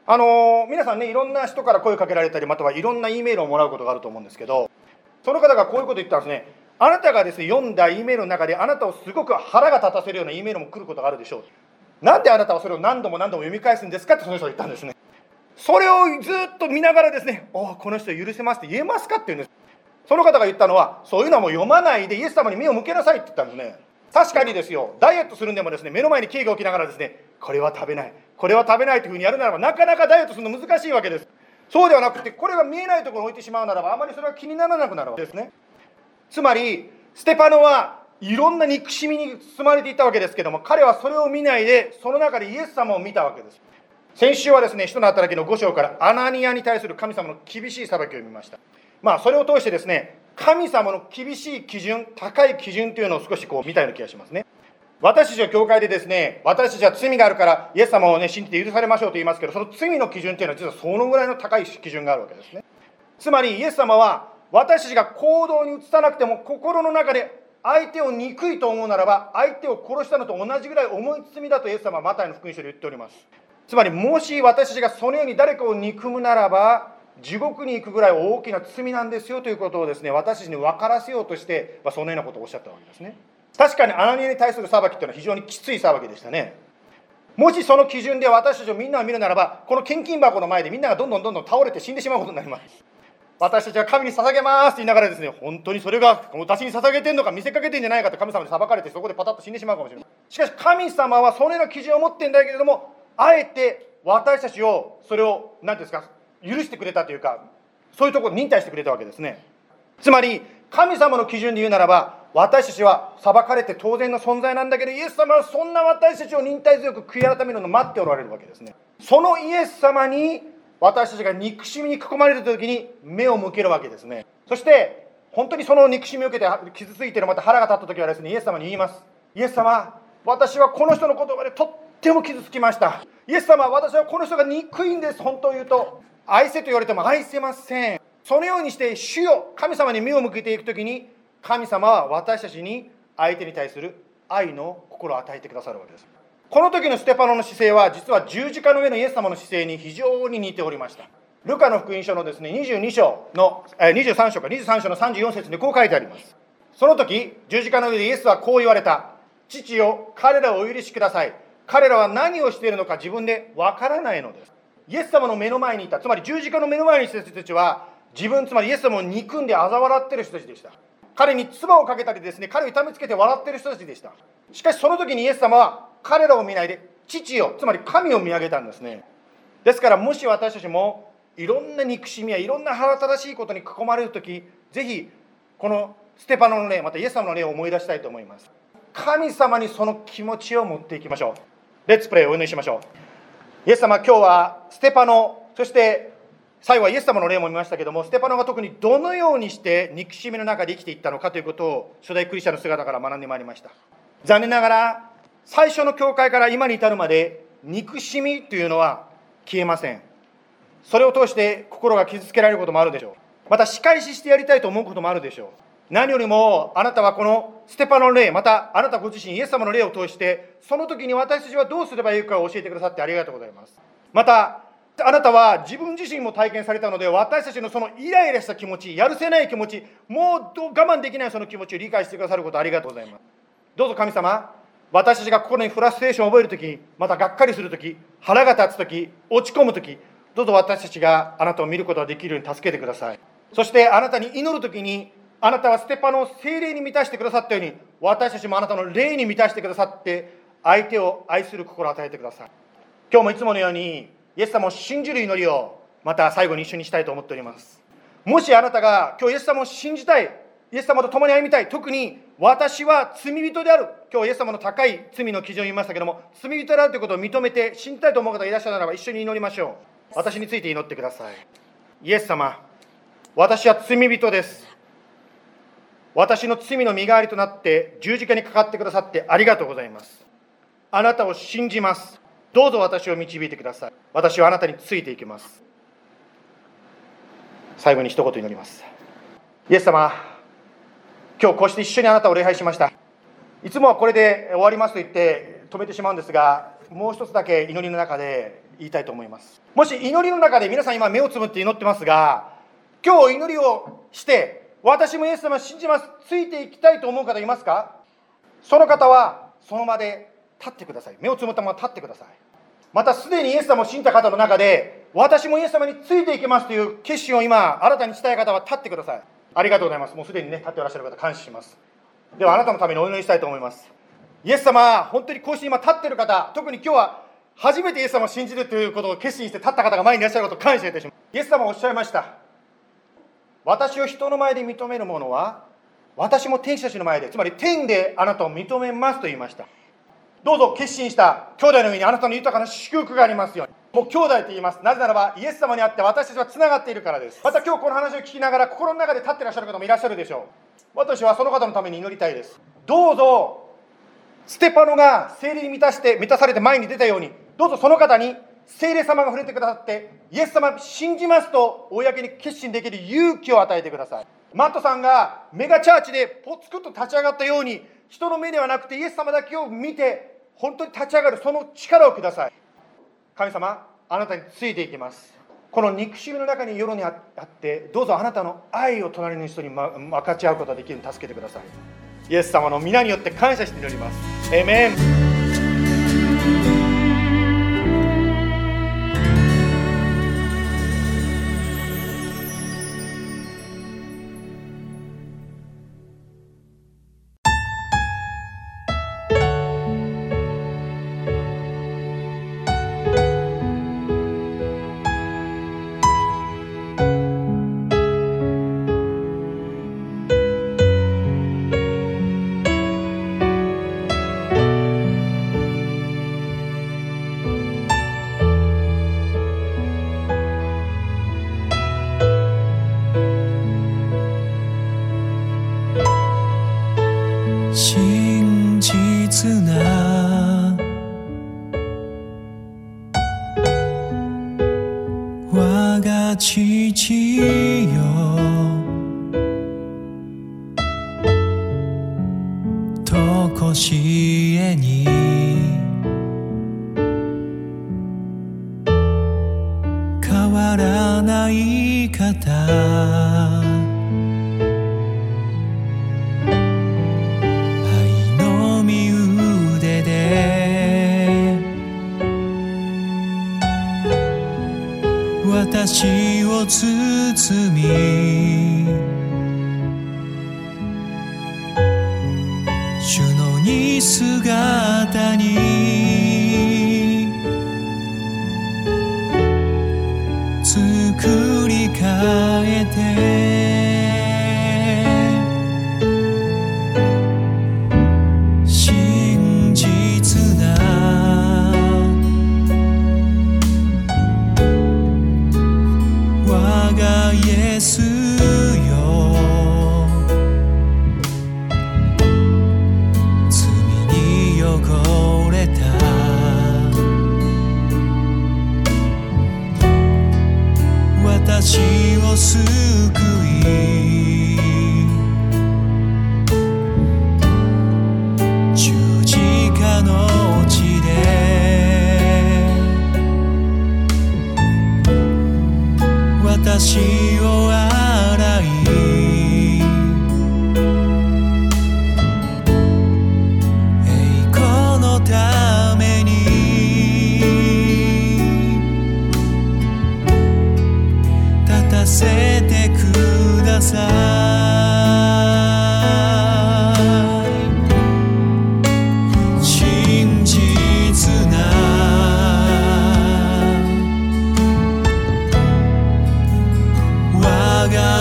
あの、皆さんねいろんな人から声かけられたりまたはいろんな E メールをもらうことがあると思うんですけどその方がこういうこと言ったんですね。あなたがですね読んだ E メールの中であなたをすごく腹が立たせるような E メールも来ることがあるでしょう。なんであなたはそれを何度も何度も読み返すんですか？ってその人が言ったんですね。それをずっと見ながらですね、おお、この人許せますって言えますか？って言うんです。その方が言ったのは、そういうのはもう読まないでイエス様に目を向けなさいって言ったんですね。確かにですよ、ダイエットするんでもですね、目の前にケーキが起きながらですね、これは食べない、これは食べないというふうにやるならば、なかなかダイエットするの難しいわけです。そうではなくて、これが見えないところに置いてしまうならば、あまりそれは気にならなくなるわけですね。つまり、ステパノはいろんな憎しみに包まれていたわけですけども、彼はそれを見ないで、その中でイエス様を見たわけです。先週はですね、使徒の働きの5章からアナニアに対する神様の厳しい裁きを見ました。まあ、それを通してですね、神様の厳しい基準、高い基準というのを少しこう見たような気がしますね。私たちは教会でですね、私たちは罪があるから、イエス様をね、信じて許されましょうと言いますけど、その罪の基準というのは実はそのぐらいの高い基準があるわけですね。つまり、イエス様は私たちが行動に移さなくても心の中で相手を憎いと思うならば相手を殺したのと同じぐらい重い罪だとイエス様はマタイの福音書で言っておりますつまりもし私たちがそのように誰かを憎むならば地獄に行くぐらい大きな罪なんですよということをですね私たちに分からせようとして、まあ、そのようなことをおっしゃったわけですね。確かにアナニアに対する裁きというのは非常にきつい裁きでしたね。もしその基準で私たちをみんなを見るならばこの献金箱の前でみんながどんどんどんどん倒れて死んでしまうことになります。私たちは神に捧げますって言いながらですね本当にそれが私に捧げてんのか見せかけてんじゃないかと神様に裁かれてそこでパタッと死んでしまうかもしれないしかし神様はそのような基準を持ってんだけれどもあえて私たちをそれを何ですか許してくれたというかそういうところ忍耐してくれたわけですね。つまり神様の基準で言うならば私たちは裁かれて当然の存在なんだけどイエス様はそんな私たちを忍耐強く悔い改めるのを待っておられるわけですね。そのイエス様に私たちが憎しみに囲まれる時に目を向けるわけですね。そして本当にその憎しみを受けて傷ついてるまた腹が立った時はですねイエス様に言います。イエス様私はこの人の言葉でとっても傷つきました。イエス様私はこの人が憎いんです本当を言うと。愛せと言われても愛せません。そのようにして主よ神様に目を向けていく時に神様は私たちに相手に対する愛の心を与えてくださるわけです。この時のステパノの姿勢は実は十字架の上のイエス様の姿勢に非常に似ておりました。ルカの福音書のですね22章の、え23章か23章の34節にこう書いてあります。その時十字架の上でイエスはこう言われた。父よ彼らをお許しください。彼らは何をしているのか自分でわからないのです。イエス様の目の前にいた。つまり十字架の目の前にいた人たちは自分つまりイエス様を憎んで嘲笑ってる人たちでした。彼に唾をかけたりですね彼を痛めつけて笑ってる人たちでした。しかしその時にイエス様は彼らを見ないで父よつまり神を見上げたんですね。ですからもし私たちもいろんな憎しみやいろんな腹立たしいことに囲まれる時ぜひこのステパノの例またイエス様の例を思い出したいと思います。神様にその気持ちを持っていきましょう。レッツプレイをお祈りしましょう。イエス様今日はステパノそして最後はイエス様の例も見ましたけどもステパノが特にどのようにして憎しみの中で生きていったのかということを初代クリスチャンの姿から学んでまいりました。残念ながら最初の教会から今に至るまで憎しみというのは消えません。それを通して心が傷つけられることもあるでしょう。また仕返ししてやりたいと思うこともあるでしょう。何よりもあなたはこのステパノの例またあなたご自身イエス様の例を通してその時に私たちはどうすればいいかを教えてくださってありがとうございます。またあなたは自分自身も体験されたので私たちのそのイライラした気持ちやるせない気持ちもう我慢できないその気持ちを理解してくださることありがとうございます。どうぞ神様私たちが心にフラストレーションを覚えるときまたがっかりするとき腹が立つとき落ち込むときどうぞ私たちがあなたを見ることができるように助けてください。そしてあなたに祈るときにあなたはステパノを精霊に満たしてくださったように私たちもあなたの霊に満たしてくださって相手を愛する心を与えてください。今日もいつものようにイエス様を信じる祈りをまた最後に一緒にしたいと思っております。もしあなたが今日イエス様を信じたいイエス様と共に歩みたい特に私は罪人である。今日イエス様の高い罪の基準を言いましたけども罪人であるということを認めて信じたいと思う方がいらっしゃるならば一緒に祈りましょう。私について祈ってください。イエス様私は罪人です。私の罪の身代わりとなって十字架にかかってくださってありがとうございます。あなたを信じます。どうぞ私を導いてください。私はあなたについていきます。最後に一言祈ります。イエス様今日こうして一緒にあなたを礼拝しました。いつもはこれで終わりますと言って止めてしまうんですがもう一つだけ祈りの中で言いたいと思います。もし祈りの中で皆さん今目をつぶって祈ってますが今日祈りをして私もイエス様を信じます。ついていきたいと思う方いますか？その方はその場で立ってください。目をつむったまま立ってください。またすでにイエス様を信じた方の中で私もイエス様についていきますという決心を今新たにしたい方は立ってください。ありがとうございます。もうすでにね立っていらっしゃる方感謝します。ではあなたのためにお祈りしたいと思います。イエス様本当にこうして今立ってる方特に今日は初めてイエス様を信じるということを決心して立った方が前にいらっしゃることを感謝いたします。イエス様おっしゃいました。私を人の前で認める者は私も天使たちの前でつまり天であなたを認めますと言いました。どうぞ決心した兄弟の上にあなたの豊かな祝福がありますように。もう兄弟と言います。なぜならばイエス様にあって私たちはつながっているからです。また今日この話を聞きながら心の中で立ってらっしゃる方もいらっしゃるでしょう。私はその方のために祈りたいです。どうぞステパノが精霊に満たして満たされて前に出たようにどうぞその方に聖霊様が触れてくださってイエス様信じますと公に決心できる勇気を与えてください。マットさんがメガチャーチでポツクと立ち上がったように人の目ではなくてイエス様だけを見て本当に立ち上がるその力をください。神様あなたについていきます。この憎しみの中に世にあってどうぞあなたの愛を隣の人に分かち合うことができるように助けてください。イエス様の皆によって感謝して祈ります。エメン。真期几我该去几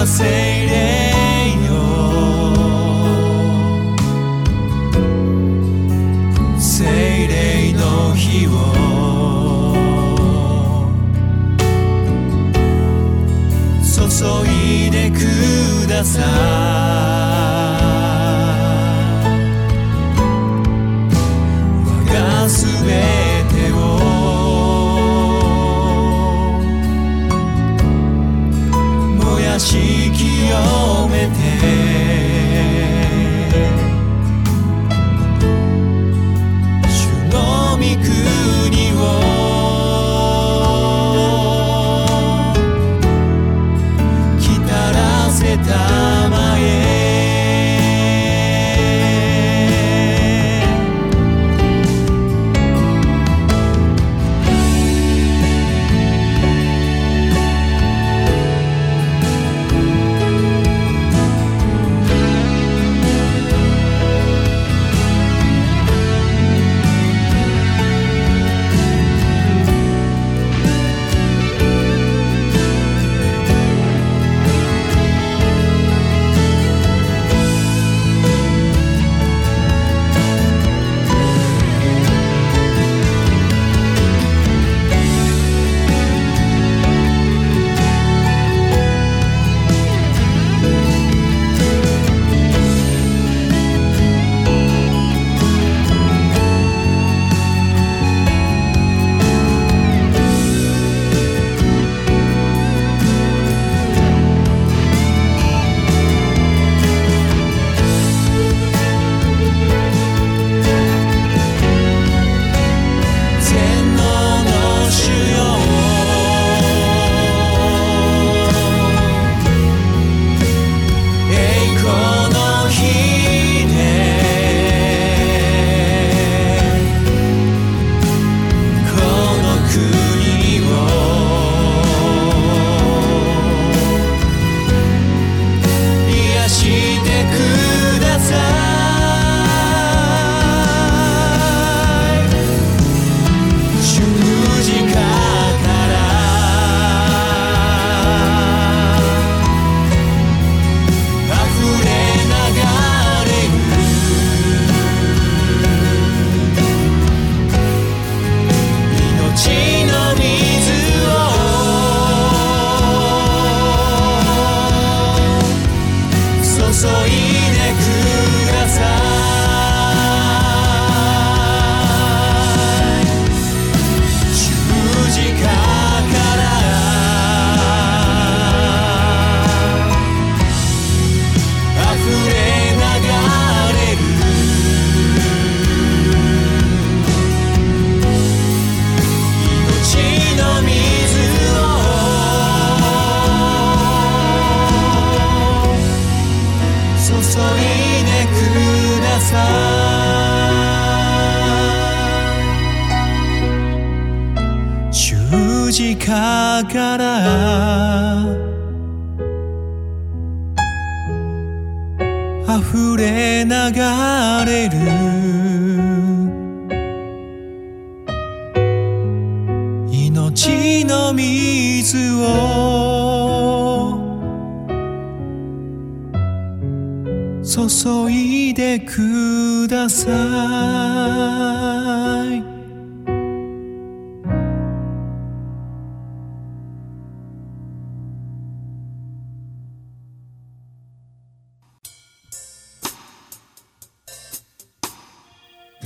な精霊よの日を注いでください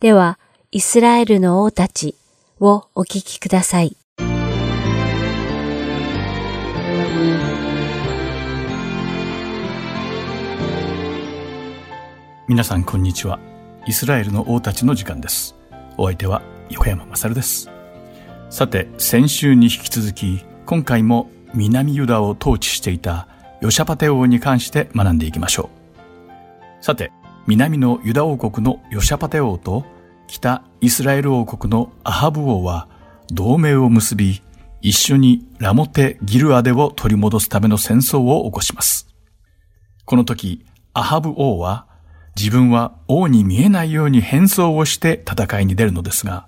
では、イスラエルの王たちをお聞きください。皆さんこんにちは。イスラエルの王たちの時間です。お相手は横山勝です。さて先週に引き続き今回も南ユダを統治していたヨシャパテ王に関して学んでいきましょう。さて南のユダ王国のヨシャパテ王と北イスラエル王国のアハブ王は同盟を結び一緒にラモテ・ギルアデを取り戻すための戦争を起こしますこの時アハブ王は自分は王に見えないように変装をして戦いに出るのですが、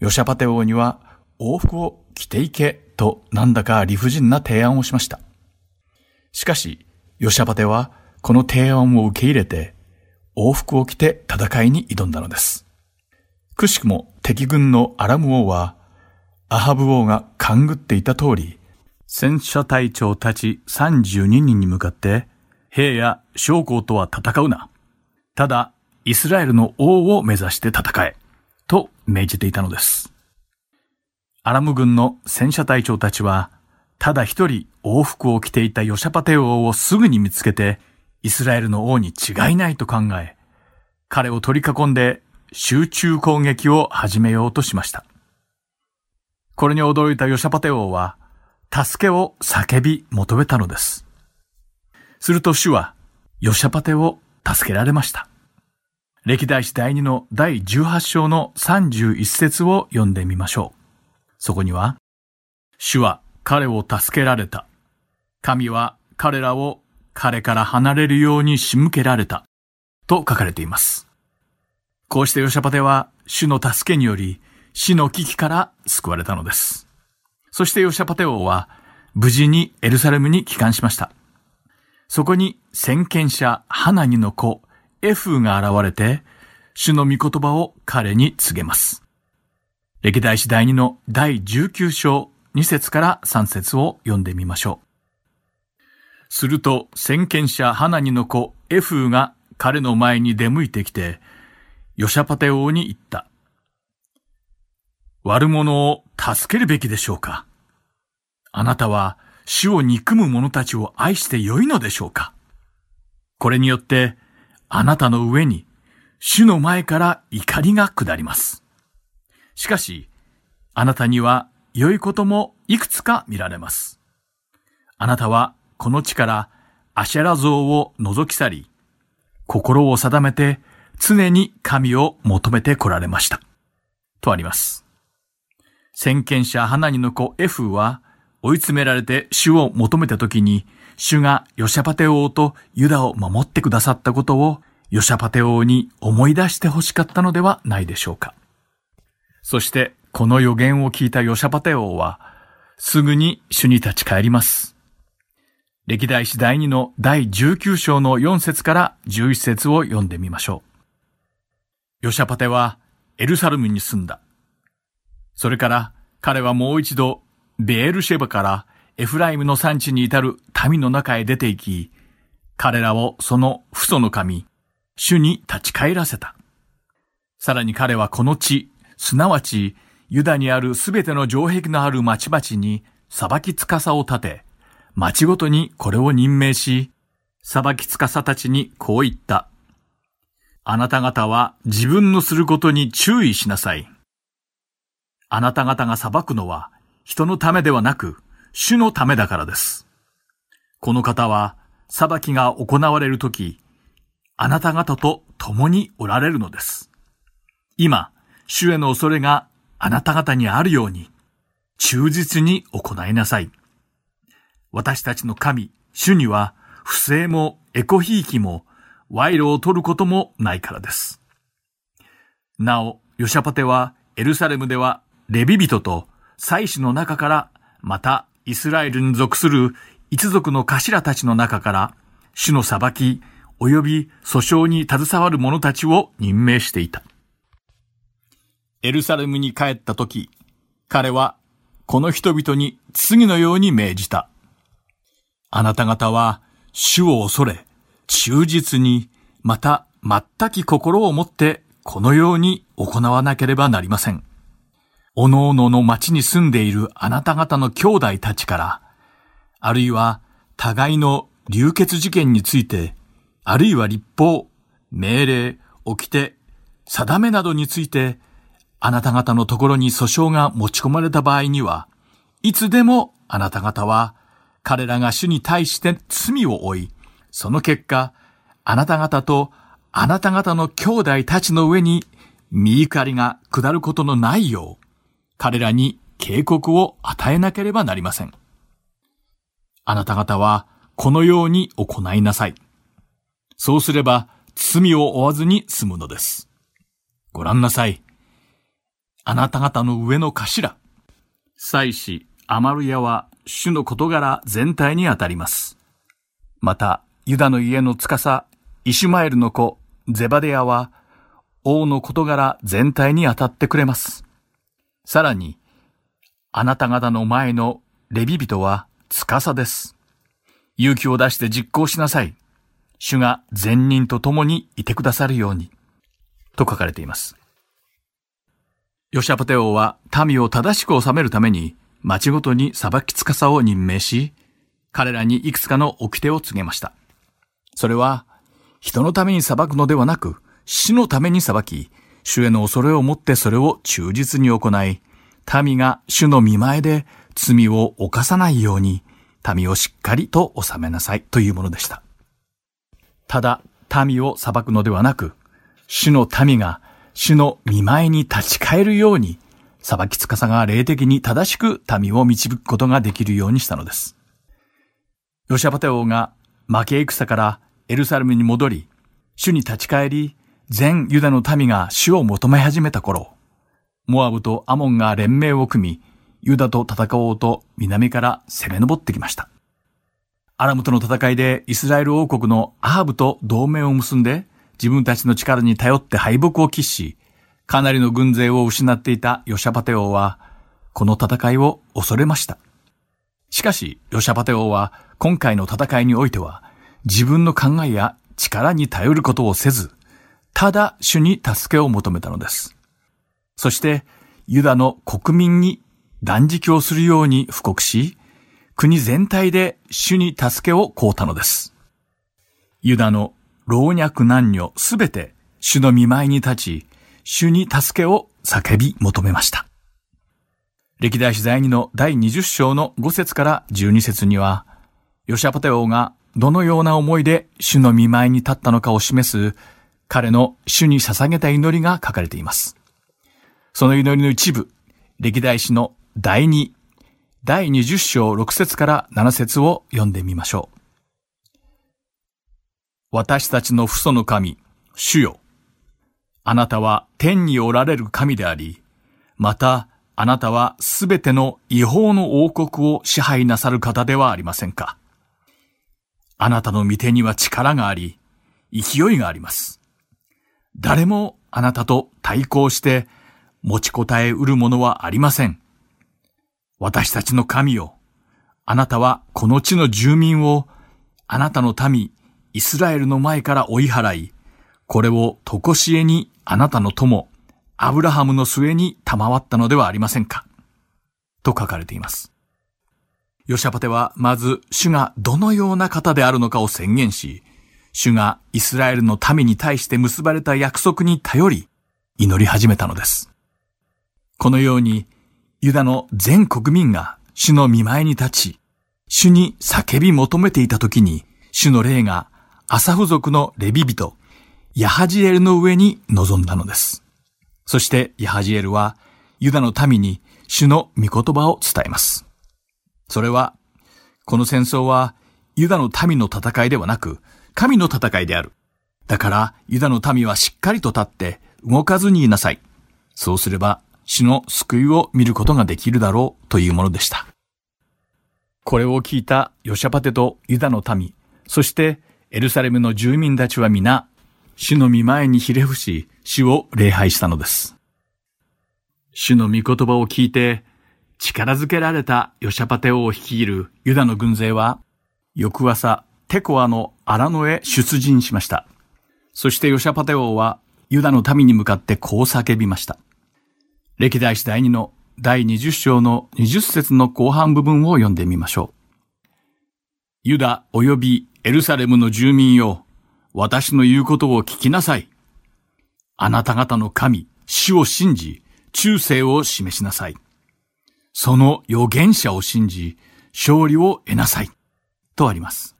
ヨシャパテ王には王服を着ていけとなんだか理不尽な提案をしました。しかし、ヨシャパテはこの提案を受け入れて、王服を着て戦いに挑んだのです。くしくも敵軍のアラム王は、アハブ王が勘ぐっていた通り、戦車隊長たち32人に向かって、兵や将校とは戦うな。ただ、イスラエルの王を目指して戦え、と命じていたのです。アラム軍の戦車隊長たちは、ただ一人王服を着ていたヨシャパテ王をすぐに見つけて、イスラエルの王に違いないと考え、彼を取り囲んで集中攻撃を始めようとしました。これに驚いたヨシャパテ王は、助けを叫び求めたのです。すると主は、ヨシャパテを助けられました。歴代史第2の第18章の31節を読んでみましょう。そこには、主は彼を助けられた。神は彼らを彼から離れるように仕向けられた。と書かれています。こうしてヨシャパテは主の助けにより死の危機から救われたのです。そしてヨシャパテ王は無事にエルサレムに帰還しました。そこに先見者ハナニの子エフーが現れて、主の御言葉を彼に告げます。歴代史第2の第19章2節から3節を読んでみましょう。すると先見者ハナニの子エフーが彼の前に出向いてきて、ヨシャパテ王に言った。悪者を助けるべきでしょうか？あなたは主を憎む者たちを愛してよいのでしょうか？これによって、あなたの上に、主の前から怒りが下ります。しかし、あなたには良いこともいくつか見られます。あなたはこの地からアシェラ像を覗き去り、心を定めて常に神を求めて来られました。とあります。先見者ハナニの子エフは追い詰められて主を求めた時に主がヨシャパテ王とユダを守ってくださったことをヨシャパテ王に思い出して欲しかったのではないでしょうか。そしてこの予言を聞いたヨシャパテ王はすぐに主に立ち返ります。歴代史第2の第19章の4節から11節を読んでみましょう。ヨシャパテはエルサルムに住んだ。それから彼はもう一度ベエルシェバからエフライムの産地に至る民の中へ出て行き、彼らをその父祖の神、主に立ち返らせた。さらに彼はこの地、すなわちユダにあるすべての城壁のある町々に裁き司を立て、町ごとにこれを任命し、裁き司たちにこう言った。あなた方は自分のすることに注意しなさい。あなた方が裁くのは人のためではなく、主のためだからです。この方は裁きが行われるとき、あなた方と共におられるのです。今、主への恐れがあなた方にあるように、忠実に行いなさい。私たちの神、主には、不正もエコひいきも、賄賂を取ることもないからです。なお、ヨシャパテは、エルサレムでは、レビ人と、祭司の中から、また、イスラエルに属する一族の頭たちの中から、主の裁き、及び訴訟に携わる者たちを任命していた。エルサレムに帰った時、彼はこの人々に次のように命じた。あなた方は主を恐れ、忠実に、また全き心を持ってこのように行わなければなりません。おのおのの町に住んでいるあなた方の兄弟たちから、あるいは互いの流血事件について、あるいは立法、命令、掟、定めなどについて、あなた方のところに訴訟が持ち込まれた場合には、いつでもあなた方は彼らが主に対して罪を負い、その結果、あなた方とあなた方の兄弟たちの上に見怒りが下ることのないよう、彼らに警告を与えなければなりません。あなた方はこのように行いなさい。そうすれば罪を負わずに済むのです。ご覧なさい。あなた方の上の頭、祭司、アマルヤは主の事柄全体にあたります。また、ユダの家の司、イシュマエルの子、ゼバデヤは、王の事柄全体に当たってくれます。さらに、あなた方の前のレビ人は司です。勇気を出して実行しなさい。主が善人と共にいてくださるように。と書かれています。ヨシャパテ王は民を正しく治めるために町ごとに裁き司を任命し、彼らにいくつかの掟を告げました。それは、人のために裁くのではなく、死のために裁き、主への恐れを持ってそれを忠実に行い、民が主の見前で罪を犯さないように、民をしっかりと治めなさいというものでした。ただ、民を裁くのではなく、主の民が主の見前に立ち返るように、裁き司が霊的に正しく民を導くことができるようにしたのです。ヨシャパテ王が負け戦からエルサレムに戻り、主に立ち返り、全ユダの民が主を求め始めた頃、モアブとアモンが連盟を組み、ユダと戦おうと南から攻め上ってきました。アラムとの戦いでイスラエル王国のアハブと同盟を結んで、自分たちの力に頼って敗北を喫し、かなりの軍勢を失っていたヨシャパテ王は、この戦いを恐れました。しかし、ヨシャパテ王は、今回の戦いにおいては、自分の考えや力に頼ることをせず、ただ主に助けを求めたのです。そして、ユダの国民に断食をするように布告し、国全体で主に助けを請うたのです。ユダの老若男女すべて主の見舞いに立ち、主に助けを叫び求めました。歴代史第2の第20章の5節から12節には、ヨシャパテ王がどのような思いで主の見舞いに立ったのかを示す彼の主に捧げた祈りが書かれています。その祈りの一部、歴代史の第2、第20章6節から7節を読んでみましょう。私たちの父祖の神、主よ。あなたは天におられる神であり、またあなたはすべての違法の王国を支配なさる方ではありませんか。あなたの御手には力があり、勢いがあります。誰もあなたと対抗して持ちこたえうるものはありません。私たちの神よ。あなたはこの地の住民をあなたの民イスラエルの前から追い払い、これをとこしえにあなたの友、アブラハムの末に賜ったのではありませんか？と書かれています。ヨシャパテはまず主がどのような方であるのかを宣言し、主がイスラエルの民に対して結ばれた約束に頼り、祈り始めたのです。このように、ユダの全国民が主の見前に立ち、主に叫び求めていた時に、主の霊がアサフ族のレビ人、ヤハジエルの上に臨んだのです。そしてヤハジエルはユダの民に主の御言葉を伝えます。それは、この戦争はユダの民の戦いではなく、神の戦いである。だからユダの民はしっかりと立って動かずにいなさい。そうすれば主の救いを見ることができるだろうというものでした。これを聞いたヨシャパテとユダの民、そしてエルサレムの住民たちは皆、主の御前にひれ伏し、主を礼拝したのです。主の御言葉を聞いて、力づけられたヨシャパテ王を率いるユダの軍勢は、翌朝、テコアの荒野へ出陣しました。そしてヨシャパテ王は、ユダの民に向かってこう叫びました。歴代史第2の第20章の20節の後半部分を読んでみましょう。ユダ及びエルサレムの住民よ、私の言うことを聞きなさい。あなた方の神、主を信じ、忠誠を示しなさい。その預言者を信じ、勝利を得なさい。とあります。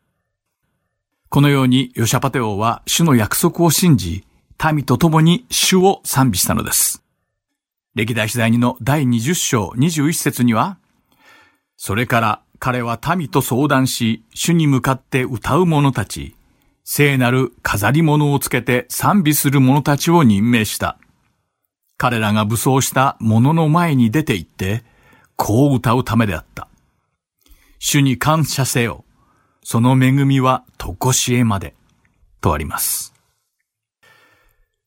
このようにヨシャパテ王は主の約束を信じ、民と共に主を賛美したのです。歴代史第2の第20章21節には、それから彼は民と相談し、主に向かって歌う者たち、聖なる飾り物をつけて賛美する者たちを任命した。彼らが武装した者の前に出て行って、こう歌うためであった。主に感謝せよ。その恵みはとこしえまで。とあります。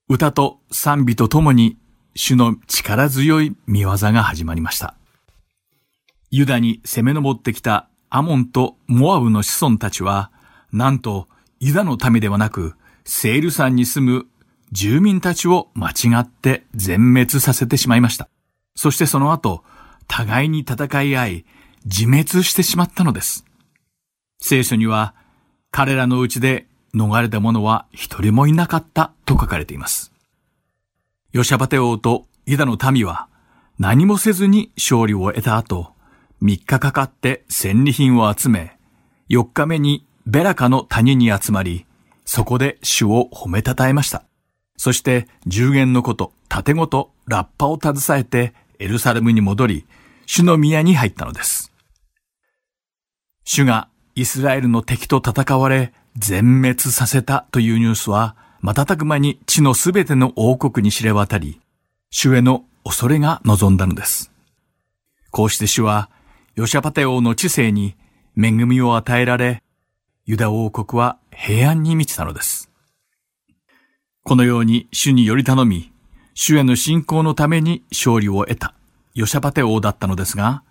歌と賛美とともに主の力強い見業が始まりました。ユダに攻め上ってきたアモンとモアブの子孫たちは、なんとユダの民ではなく、セール山に住む住民たちを間違って全滅させてしまいました。そしてその後、互いに戦い合い、自滅してしまったのです。聖書には、彼らのうちで逃れた者は一人もいなかったと書かれています。ヨシャバテ王とユダの民は何もせずに勝利を得た後、3日かかって戦利品を集め、4日目にベラカの谷に集まり、そこで主を褒めたたえました。そして十言のこと、盾ごとラッパを携えてエルサレムに戻り、主の宮に入ったのです。主がイスラエルの敵と戦われ、全滅させたというニュースは、瞬く間に地のすべての王国に知れ渡り、主への恐れが望んだのです。こうして主は、ヨシャパテ王の知性に恵みを与えられ、ユダ王国は平安に満ちたのです。このように主により頼み、主への信仰のために勝利を得たヨシャパテ王だったのですが、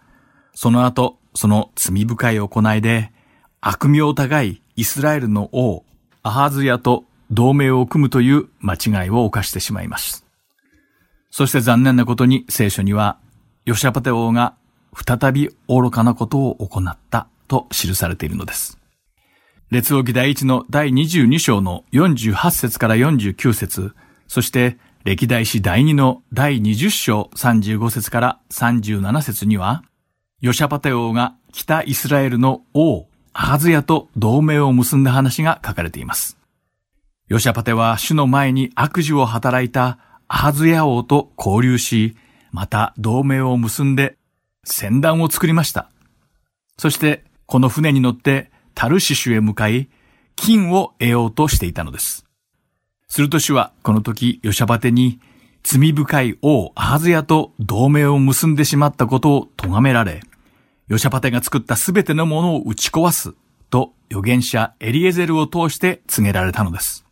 その後、その罪深い行いで、悪名高いイスラエルの王、アハズヤと同盟を組むという間違いを犯してしまいます。そして残念なことに聖書には、ヨシャパテ王が再び愚かなことを行ったと記されているのです。列王記第一の第22章の48節から49節そして歴代史第2の第20章35節から37節には、ヨシャパテ王が北イスラエルの王、アハズヤと同盟を結んだ話が書かれています。ヨシャパテは主の前に悪事を働いたアハズヤ王と交流し、また同盟を結んで戦団を作りました。そしてこの船に乗ってタルシシュへ向かい、金を得ようとしていたのです。すると主はこの時ヨシャバテに罪深い王アハズヤと同盟を結んでしまったことを咎められ、ヨシャパテが作ったすべてのものを打ち壊すと預言者エリエゼルを通して告げられたのです。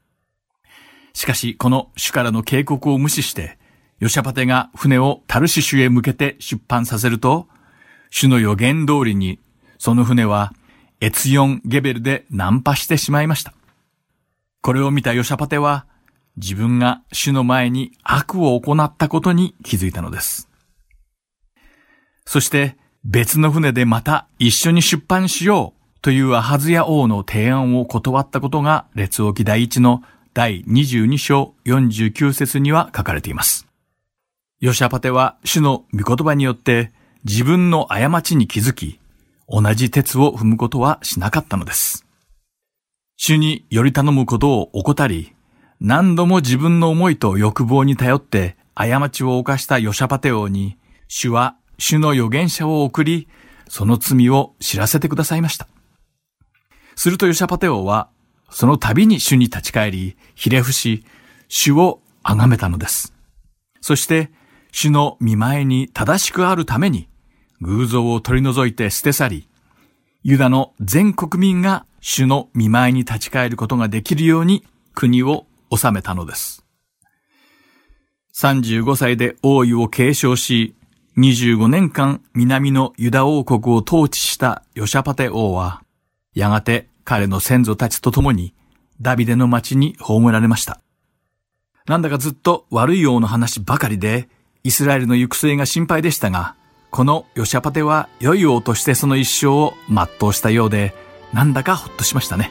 しかしこの主からの警告を無視して、ヨシャパテが船をタルシシュへ向けて出版させると、主の予言通りに、その船はエツヨンゲベルでナンパしてしまいました。これを見たヨシャパテは、自分が主の前に悪を行ったことに気づいたのです。そして別の船でまた一緒に出版しようというアハズヤ王の提案を断ったことが列王記第一の第22章49節には書かれています。ヨシャパテは主の御言葉によって自分の過ちに気づき、同じ鉄を踏むことはしなかったのです。主により頼むことを怠り、何度も自分の思いと欲望に頼って過ちを犯したヨシャパテ王に、主は主の預言者を送り、その罪を知らせてくださいました。するとヨシャパテ王は、その度に主に立ち返り、ひれ伏し、主を崇めたのです。そして、主の見前に正しくあるために、偶像を取り除いて捨て去り、ユダの全国民が主の見前に立ち返ることができるように国を治めたのです。35歳で王位を継承し、25年間南のユダ王国を統治したヨシャパテ王は、やがて彼の先祖たちと共にダビデの町に葬られました。なんだかずっと悪い王の話ばかりで、イスラエルの行く末が心配でしたが、このヨシャパテは良い王としてその一生を全うしたようで、なんだかほっとしましたね。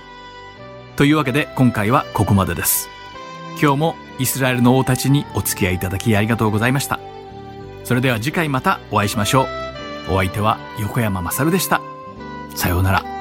というわけで今回はここまでです。今日もイスラエルの王たちにお付き合いいただきありがとうございました。それでは次回またお会いしましょう。お相手は横山まさるでした。さようなら。